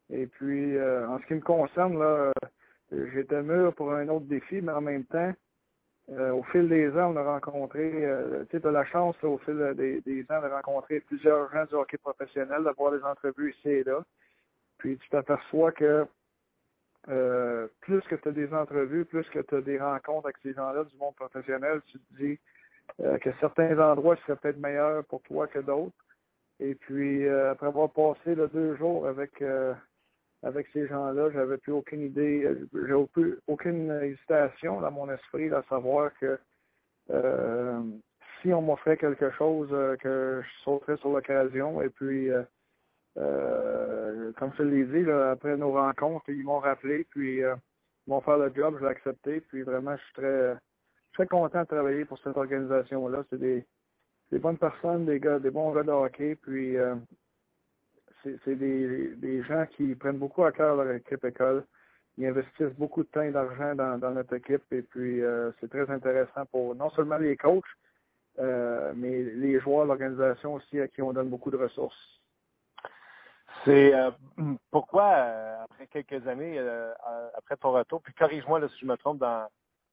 Et puis, en ce qui me concerne, j'étais mûr pour un autre défi, mais en même temps, euh, au fil des ans, on a rencontré, euh, tu sais, la chance au fil des, ans de rencontrer plusieurs gens du hockey professionnel, d'avoir des entrevues ici et là. Puis tu t'aperçois que euh, plus que tu as des entrevues, plus que tu as des rencontres avec ces gens-là du monde professionnel, tu te dis que certains endroits seraient peut-être meilleurs pour toi que d'autres. Et puis, après avoir passé deux jours avec avec ces gens-là, j'avais plus aucune idée, euh, j'ai plus aucune hésitation dans mon esprit à savoir que euh, si on m'offrait quelque chose, euh, que je sauterais sur l'occasion. Et puis, comme je l'ai dit, après nos rencontres, ils m'ont rappelé, puis ils vont faire le job, je l'ai accepté. Puis vraiment, je suis très, très content de travailler pour cette organisation-là. C'est des, des bonnes personnes, des gars, des bons gars de hockey. Puis c'est des, des, gens qui prennent beaucoup à cœur leur équipe école. Ils investissent beaucoup de temps et d'argent dans, dans, notre équipe et puis euh, c'est très intéressant pour non seulement les coachs, euh, mais les joueurs, l'organisation aussi à qui on donne beaucoup de ressources. C'est euh, pourquoi, après quelques années, après ton retour, puis corrige-moi si je me trompe dans,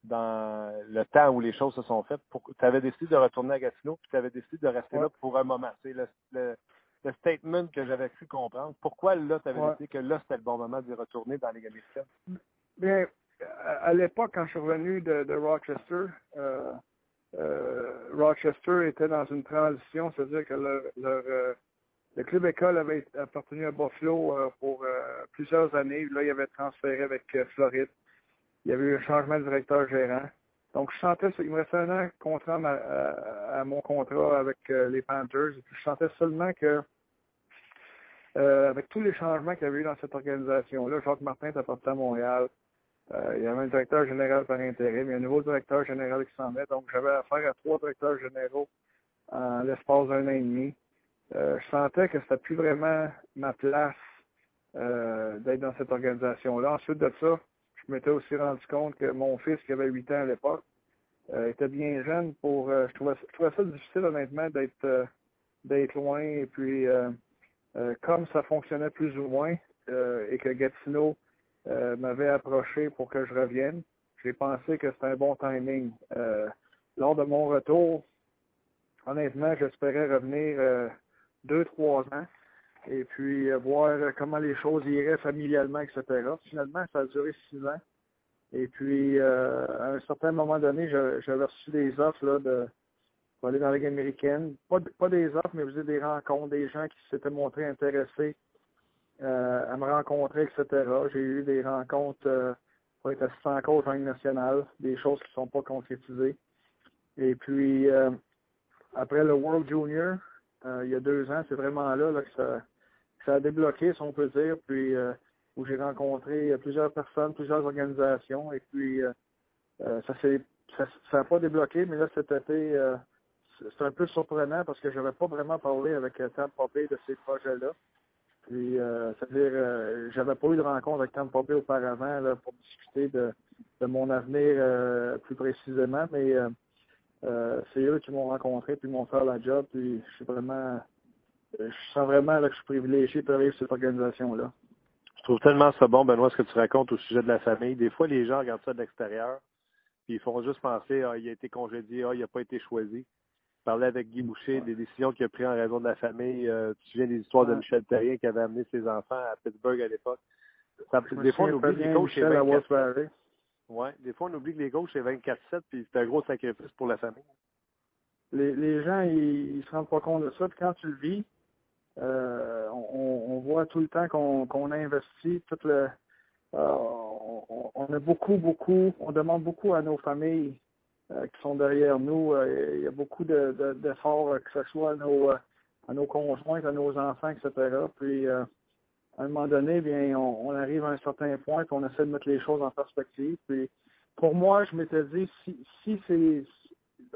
dans le temps où les choses se sont faites, tu avais décidé de retourner à Gatineau, puis tu avais décidé de rester là pour un moment. C'est le, le, le statement que j'avais cru comprendre. Pourquoi là, tu avais dit que là, c'était le bon moment d'y retourner dans les américaines? Bien, à l'époque, quand je suis revenu de, Rochester, euh, euh, Rochester était dans une transition, c'est-à-dire que leur, euh, le club école avait appartenu à Buffalo pour plusieurs années. Là, il avait transféré avec Floride. Il y avait eu un changement de directeur gérant. Donc, je sentais, il me restait un an contrat à, mon contrat avec euh, les Panthers. Je sentais seulement que, euh, avec tous les changements qu'il y avait eu dans cette organisation-là, Jacques Martin est apporté à Montréal. Euh, il y avait un directeur général par intérim, il y a un nouveau directeur général qui s'en met. Donc, j'avais affaire à trois directeurs généraux en l'espace d'un an et demi. je sentais que c'était plus vraiment ma place d'être dans cette organisation-là. Ensuite de ça, je m'étais aussi rendu compte que mon fils, qui avait 8 ans à l'époque, euh, était bien jeune pour. Euh, je, trouvais, ça difficile, honnêtement, d'être euh, d'être loin. Et puis, comme ça fonctionnait plus ou moins, et que Gatineau m'avait approché pour que je revienne, j'ai pensé que c'était un bon timing. lors de mon retour, honnêtement, j'espérais revenir deux, trois ans et puis euh, voir comment les choses iraient familialement, etc. Finalement, ça a duré six ans. Et puis, euh, à un certain moment donné, j'avais reçu des offres là, de, pour aller dans la Ligue américaine. Pas, pas des offres, mais vous des rencontres, des gens qui s'étaient montrés intéressés euh, à me rencontrer, etc. J'ai eu des rencontres pour être assistant coach en Ligue nationale, des choses qui ne sont pas concrétisées. Et puis, après le World Junior, il y a deux ans, c'est vraiment là, là que ça, ça a débloqué, si on peut dire, puis euh, où j'ai rencontré plusieurs personnes, plusieurs organisations, et puis euh, euh, ça s'est pas débloqué, mais là cet été, c'est un peu surprenant parce que je n'avais pas vraiment parlé avec Tampa Bay de ces projets-là. Puis, c'est-à-dire, j'avais pas eu de rencontre avec Tampa Bay auparavant là, pour discuter de, mon avenir plus précisément, mais c'est eux qui m'ont rencontré puis m'ont fait la job, puis je suis vraiment euh, je sens vraiment que je suis privilégié de travailler sur cette organisation-là. Je trouve tellement ça bon, Benoît, ce que tu racontes au sujet de la famille. Des fois, les gens regardent ça de l'extérieur, puis ils font juste penser, ah, il a été congédié, ah, il n'a pas été choisi. Parler avec Guy Boucher des décisions qu'il a prises en raison de la famille. Euh, tu te souviens des histoires de Michel Terrien qui avait amené ses enfants à Pittsburgh à l'époque. Des fois, on oublie que les coachs, c'est 24 Ouais, des fois, on oublie que les coachs, c'est 24-7, puis c'est un gros sacrifice pour la famille. Les, les gens, ils, ne se rendent pas compte de ça. Puis quand tu le vis, euh, on, voit tout le temps qu'on a investi, tout le, euh, on, a beaucoup, beaucoup, on demande beaucoup à nos familles euh, qui sont derrière nous. il y a beaucoup d'efforts, de, que ce soit à nos, à nos conjoints, à nos enfants, etc. Puis, à un moment donné, bien, on, arrive à un certain point, puis on essaie de mettre les choses en perspective. Puis, pour moi, je m'étais dit, si, si c'est,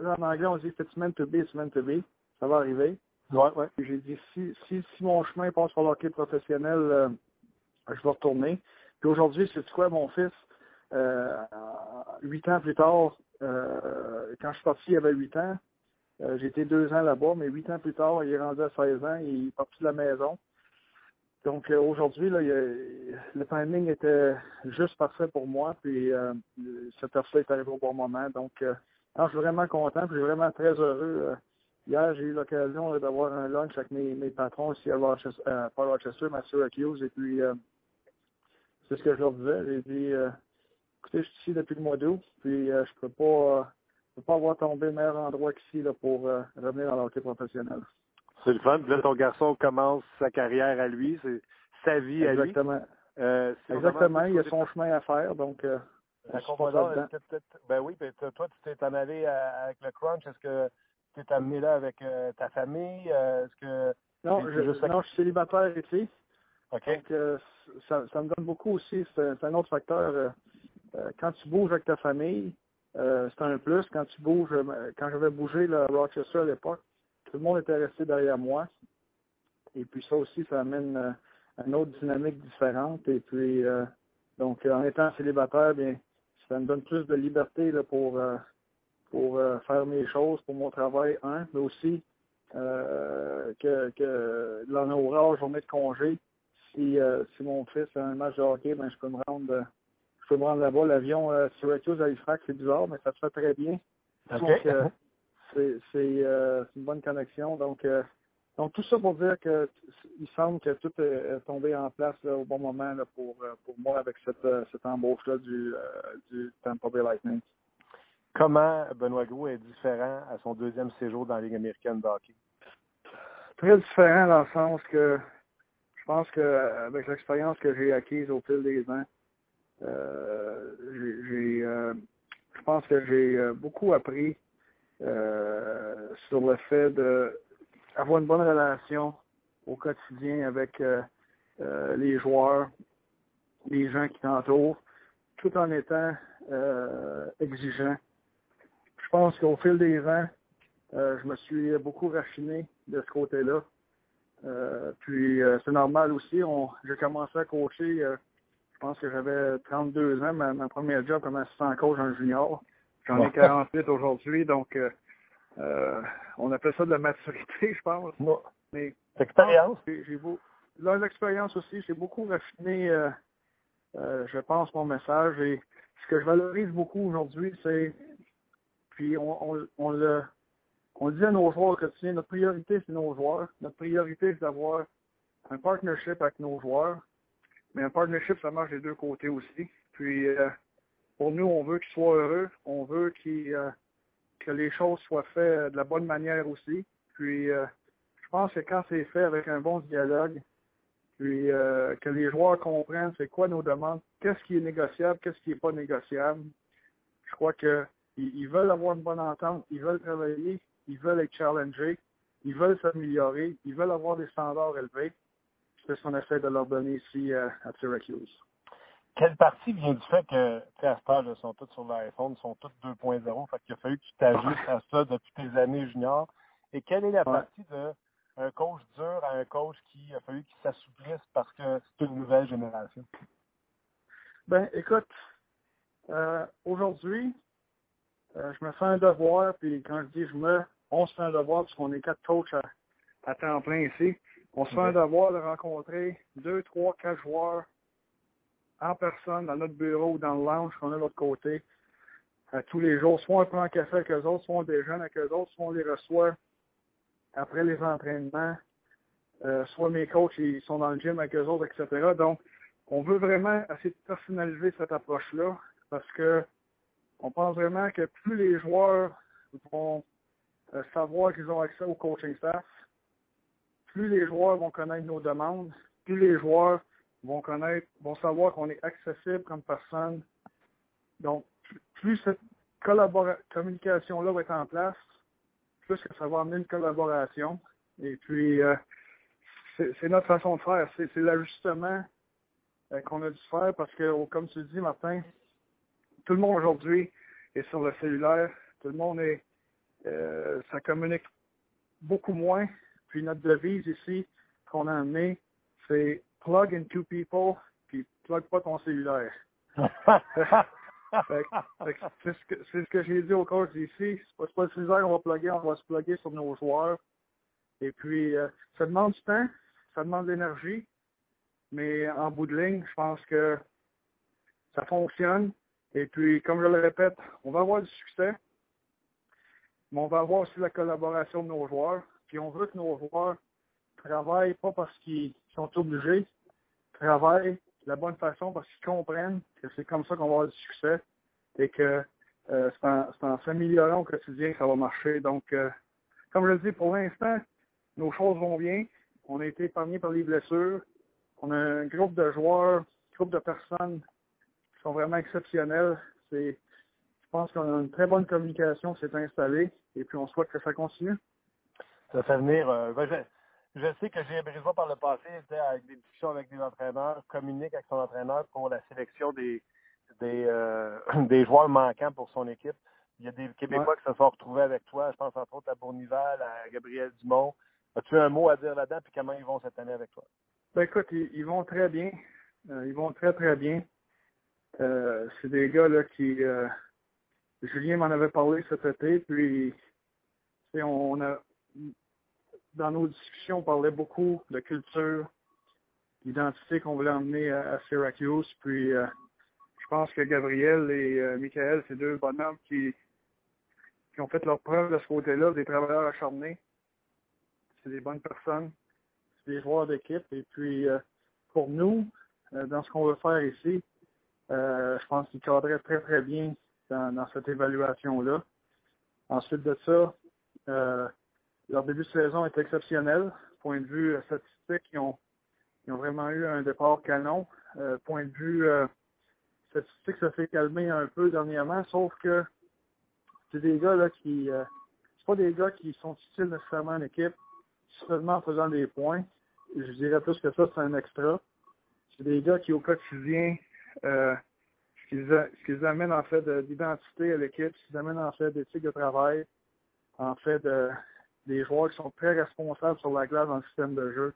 en anglais, on dit, it's meant to be, it's meant to be, ça va arriver. Ouais, ouais. J'ai dit, si, si, si mon chemin passe par l'hockey professionnel, euh, je vais retourner. Puis aujourd'hui, c'est quoi, mon fils, euh, huit ans plus tard, euh, quand je suis parti, il avait huit ans. Été deux ans là-bas, mais huit ans plus tard, il est rendu à 16 ans, il est parti de la maison. Donc aujourd'hui, le timing était juste parfait pour moi, puis euh, cette offre est arrivée au bon moment. Donc, je suis vraiment content, puis je suis vraiment très heureux. Euh, hier, j'ai eu l'occasion d'avoir un lunch avec mes, mes patrons ici à Rochester, euh, pas Rochester, mais à Syracuse, et puis euh, c'est ce que je leur disais. J'ai dit, euh, écoutez, je suis ici depuis le mois d'août, puis euh, je peux pas, euh, je peux pas avoir tombé meilleur endroit qu'ici là, pour euh, revenir dans l'hockey professionnel. C'est le fun. Puis là, ton garçon commence sa carrière à lui, c'est sa vie à lui. Exactement. Euh, Exactement, il a son chemin à faire, donc euh, ben oui, ben toi, toi, tu t'es en allé à- avec le crunch. Est-ce que tu t'es amené là avec euh, ta famille? Euh, Est-ce que. Non, je, juste- non, je suis célibataire ici. OK. Donc, euh, ça, ça me donne beaucoup aussi. C'est c'est un autre facteur. quand tu bouges avec ta famille, c'est un plus. Quand tu bouges, quand j'avais bougé à Rochester à l'époque, tout le monde était resté derrière moi. Et puis ça aussi, ça amène une autre dynamique différente. Et puis, donc, en étant célibataire, bien, ça me donne plus de liberté là, pour, pour euh, faire mes choses, pour mon travail, un, mais aussi euh, que, que dans nos rares journées de congé, si, euh, si mon fils a un match de hockey, ben, je peux me rendre je peux me rendre là-bas. L'avion Syracuse à Halifax, c'est bizarre, mais ça se fait très bien. OK. Donc, c'est euh, une bonne connexion. Donc, euh, donc tout ça pour dire que il semble que tout est, tombé en place là, au bon moment là, pour, pour moi avec cette, cette embauche-là du, euh, du Tampa Bay Lightning. Comment Benoît Gros est différent à son deuxième séjour dans la Ligue américaine de hockey? Très différent dans le sens que je pense que euh, avec l'expérience que j'ai acquise au fil des ans, euh, j'ai, euh, je pense que j'ai euh, beaucoup appris sur le fait de avoir une bonne relation au quotidien avec les joueurs, les gens qui t'entourent, tout en étant exigeant. Je pense qu'au fil des ans, euh, je me suis beaucoup raffiné de ce côté-là. Euh, puis euh, c'est normal aussi. J'ai commencé à coacher, je pense que j'avais 32 ans, ma, ma première job comme assistant coach en junior. J'en ai 48 aujourd'hui, donc on appelle ça de la maturité, je pense. Non. Mais Expérience? j'ai, beau, l'expérience aussi, j'ai beaucoup raffiné, je pense, mon message. Et ce que je valorise beaucoup aujourd'hui, c'est, puis on, on, on le, on dit à nos joueurs au quotidien, notre priorité, c'est nos joueurs. Notre priorité, c'est d'avoir un partnership avec nos joueurs. Mais un partnership, ça marche des deux côtés aussi. Puis, euh, pour nous, on veut qu'ils soient heureux. On veut qu'ils, euh, que les choses soient faites de la bonne manière aussi. Puis, euh, je pense que quand c'est fait avec un bon dialogue, puis que les joueurs comprennent c'est quoi nos demandes, qu'est-ce qui est négociable, qu'est-ce qui n'est pas négociable, je crois que ils, ils veulent avoir une bonne entente, ils veulent travailler, ils veulent être challengés, ils veulent s'améliorer, ils veulent avoir des standards élevés. C'est ce qu'on essaie de leur donner ici euh, à Syracuse. Quelle partie vient du fait que, tu à sont tous sur l'iPhone, ils sont tous 2.0, fait qu'il a fallu que tu t'ajustes à ça depuis tes années juniors. Et quelle est la Ouais. partie de un coach dur à un coach qui a fallu qu'il s'assouplisse parce que c'est une nouvelle génération? Ben, écoute, euh, aujourd'hui, euh, je me fais un devoir, puis quand je dis je me, on se fait un devoir, parce qu'on est quatre coachs à, à temps plein ici, on se fait un devoir de rencontrer deux, trois, quatre joueurs en personne dans notre bureau ou dans le lounge qu'on a de l'autre côté, euh, tous les jours. Soit on prend un café avec eux autres, soit on déjeune avec eux autres, soit on les reçoit après les entraînements, euh, soit mes coachs ils sont dans le gym avec eux autres, etc. Donc, on veut vraiment essayer de personnaliser cette approche-là parce que on pense vraiment que plus les joueurs vont euh, savoir qu'ils ont accès au coaching staff, plus les joueurs vont connaître nos demandes, plus les joueurs vont connaître, vont savoir qu'on est accessible comme personne. Donc, plus cette communication-là va être en place, plus que ça va amener une collaboration. Et puis, euh, c'est notre façon de faire. C'est l'ajustement euh, qu'on a dû faire parce que, oh, comme tu dis, Martin, tout le monde aujourd'hui est sur le cellulaire. Tout le monde est, euh, ça communique beaucoup moins. puis notre devise ici qu'on a amené, c'est plug in two people, puis plug pas ton cellulaire. C'est ce que, c'est ce que j'ai dit au coach ici. C'est pas, pas le cellulaire qu'on va plugger, on va se plugger sur nos joueurs. Et puis, euh, ça demande du temps, ça demande de l'énergie, mais en bout de ligne, je pense que ça fonctionne. Et puis, comme je le répète, on va avoir du succès, mais on va avoir aussi la collaboration de nos joueurs. Puis on veut que nos joueurs travaillent pas parce qu'ils sont obligés, travaillent de la bonne façon parce qu'ils comprennent que c'est comme ça qu'on va avoir du succès et que euh, c'est en, s'améliorant au quotidien que ça va marcher. Donc, euh, comme je le dis, pour l'instant, nos choses vont bien. On a été épargnés par les blessures. On a un groupe de joueurs, un groupe de personnes sont vraiment exceptionnels. C'est, je pense qu'on a une très bonne communication qui s'est installée et puis on souhaite que ça continue. Ça fait venir. euh, ben, je, je sais que j'ai Brisebois par le passé, était avec des discussions avec des entraîneurs, communique avec son entraîneur pour la sélection des des, euh, des joueurs manquants pour son équipe. Il y a des Québécois qui se sont retrouvés avec toi. Je pense entre autres à Bournival, à Gabriel Dumont. As-tu un mot à dire là-dedans, puis comment ils vont cette année avec toi? Ben écoute, ils, ils vont très bien. Euh, ils vont très très bien. Euh, c'est des gars là qui euh, Julien m'en avait parlé cet été, puis on a dans nos discussions on parlait beaucoup de culture, d'identité qu'on voulait emmener à, Syracuse, puis euh, je pense que Gabriel et Michael, c'est deux bonhommes qui, qui ont fait leur preuve de ce côté-là, des travailleurs acharnés. C'est des bonnes personnes des joueurs d'équipe. Et puis, pour nous, dans ce qu'on veut faire ici, euh, je pense qu'ils cadraient très, très bien dans, cette évaluation-là. Ensuite de ça, euh, leur début de saison est exceptionnel. Point de vue euh, statistique, ils ont, vraiment eu un départ canon. Point de vue statistique, ça s'est calmé un peu dernièrement, sauf que c'est des gars là qui c'est pas des gars qui sont utiles nécessairement en équipe seulement en faisant des points. Je dirais plus que ça, c'est un extra. C'est des gars qui, au quotidien, euh, ce qu'ils amènent en fait de- d'identité à l'équipe, ce qu'ils amènent en fait d'éthique de travail, en fait de, des joueurs qui sont très responsables sur la glace dans le système de jeu.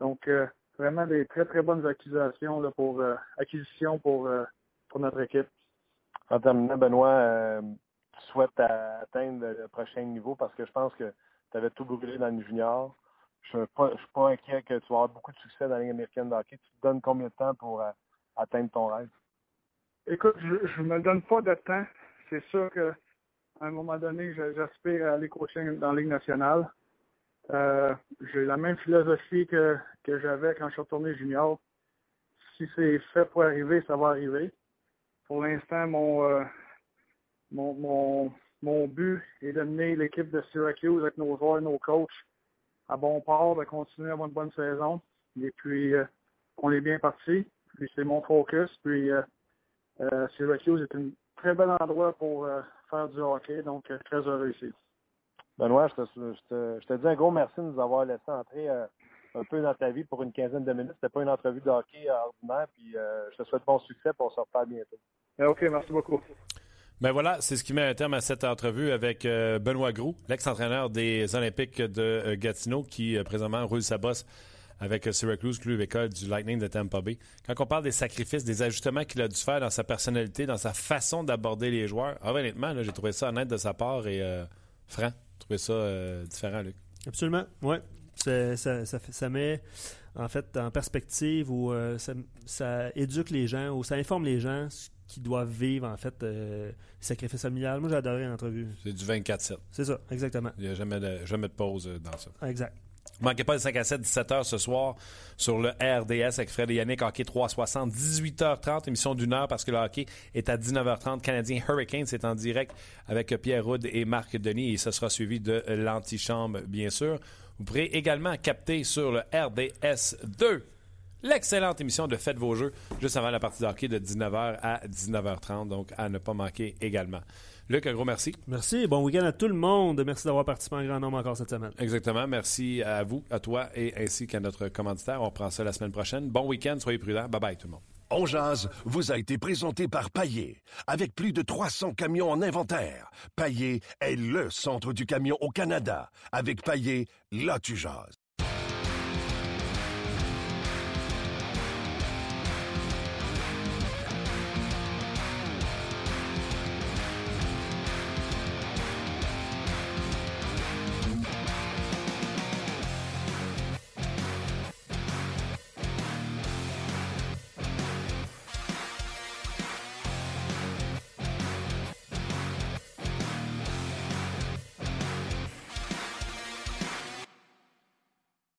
Donc, euh, vraiment des très, très bonnes accusations pour euh, acquisitions pour, notre équipe. En terminant, Benoît, tu souhaites atteindre le prochain niveau parce que je pense que tu avais tout brûlé dans le junior. Je ne suis, pas- inquiet que tu vas avoir beaucoup de succès dans la Ligue américaine de hockey. Tu te donnes combien de temps pour atteindre ton rêve? Écoute, je ne me donne pas de temps. C'est sûr que à un moment donné, j'aspire à aller coacher dans la Ligue nationale. Euh, J'ai la même philosophie que, que j'avais quand je suis retourné junior. Si c'est fait pour arriver, ça va arriver. Pour l'instant, mon, euh, mon, mon, but est d'amener l'équipe de Syracuse avec nos joueurs et nos coachs à bon port, de continuer à avoir une bonne saison. Et puis, euh, on est bien parti. Puis c'est mon focus. Puis euh, euh, Syracuse est un très bel endroit pour euh, faire du hockey, donc euh, très heureux ici. Benoît, je te, je te, je te dis un gros merci de nous avoir laissé entrer euh, un peu dans ta vie pour une quinzaine de minutes. C'était pas une entrevue de hockey ordinaire. Puis euh, je te souhaite bon succès pour on se reparle bientôt. Euh, OK, merci beaucoup. Ben voilà, c'est ce qui met un terme à cette entrevue avec euh, Benoît Groux, l'ex-entraîneur des Olympiques de euh, Gatineau, qui euh, présentement roule sa bosse avec Syracuse, club école du Lightning de Tampa Bay. Quand on parle des sacrifices, des ajustements qu'il a dû faire dans sa personnalité, dans sa façon d'aborder les joueurs, ah, honnêtement, j'ai trouvé ça honnête de sa part et euh, franc. J'ai trouvé ça euh, différent, Luc. Absolument, oui. Ça, ça, ça, met en fait en perspective ou euh, ça, éduque les gens ou ça informe les gens qu'ils doivent vivre en fait euh, sacrifice familial. Moi j'ai adoré l'entrevue. C'est du 24-7. C'est ça, exactement. Il n'y a jamais de, jamais de pause dans ça. Exact. Manquez pas le 5 à 7, 17h ce soir sur le RDS avec Fred et Yannick, hockey 360, 18h30, émission d'une heure parce que le hockey est à 19h30. Canadien Hurricane, c'est en direct avec Pierre Roud et Marc Denis et ce sera suivi de l'antichambre, bien sûr. Vous pourrez également capter sur le RDS 2 l'excellente émission de Faites vos jeux juste avant la partie de hockey de 19h à 19h30, donc à ne pas manquer également. Luc, un gros merci. Merci, bon week-end à tout le monde. Merci d'avoir participé en grand nombre encore cette semaine. Exactement. Merci à vous, à toi et ainsi qu'à notre commanditaire. On reprend ça la semaine prochaine. Bon week-end, soyez prudents. Bye bye tout le monde. On Jazz vous a été présenté par Paillé. Avec plus de 300 camions en inventaire, Paillé est le centre du camion au Canada. Avec Paillé, là tu jases.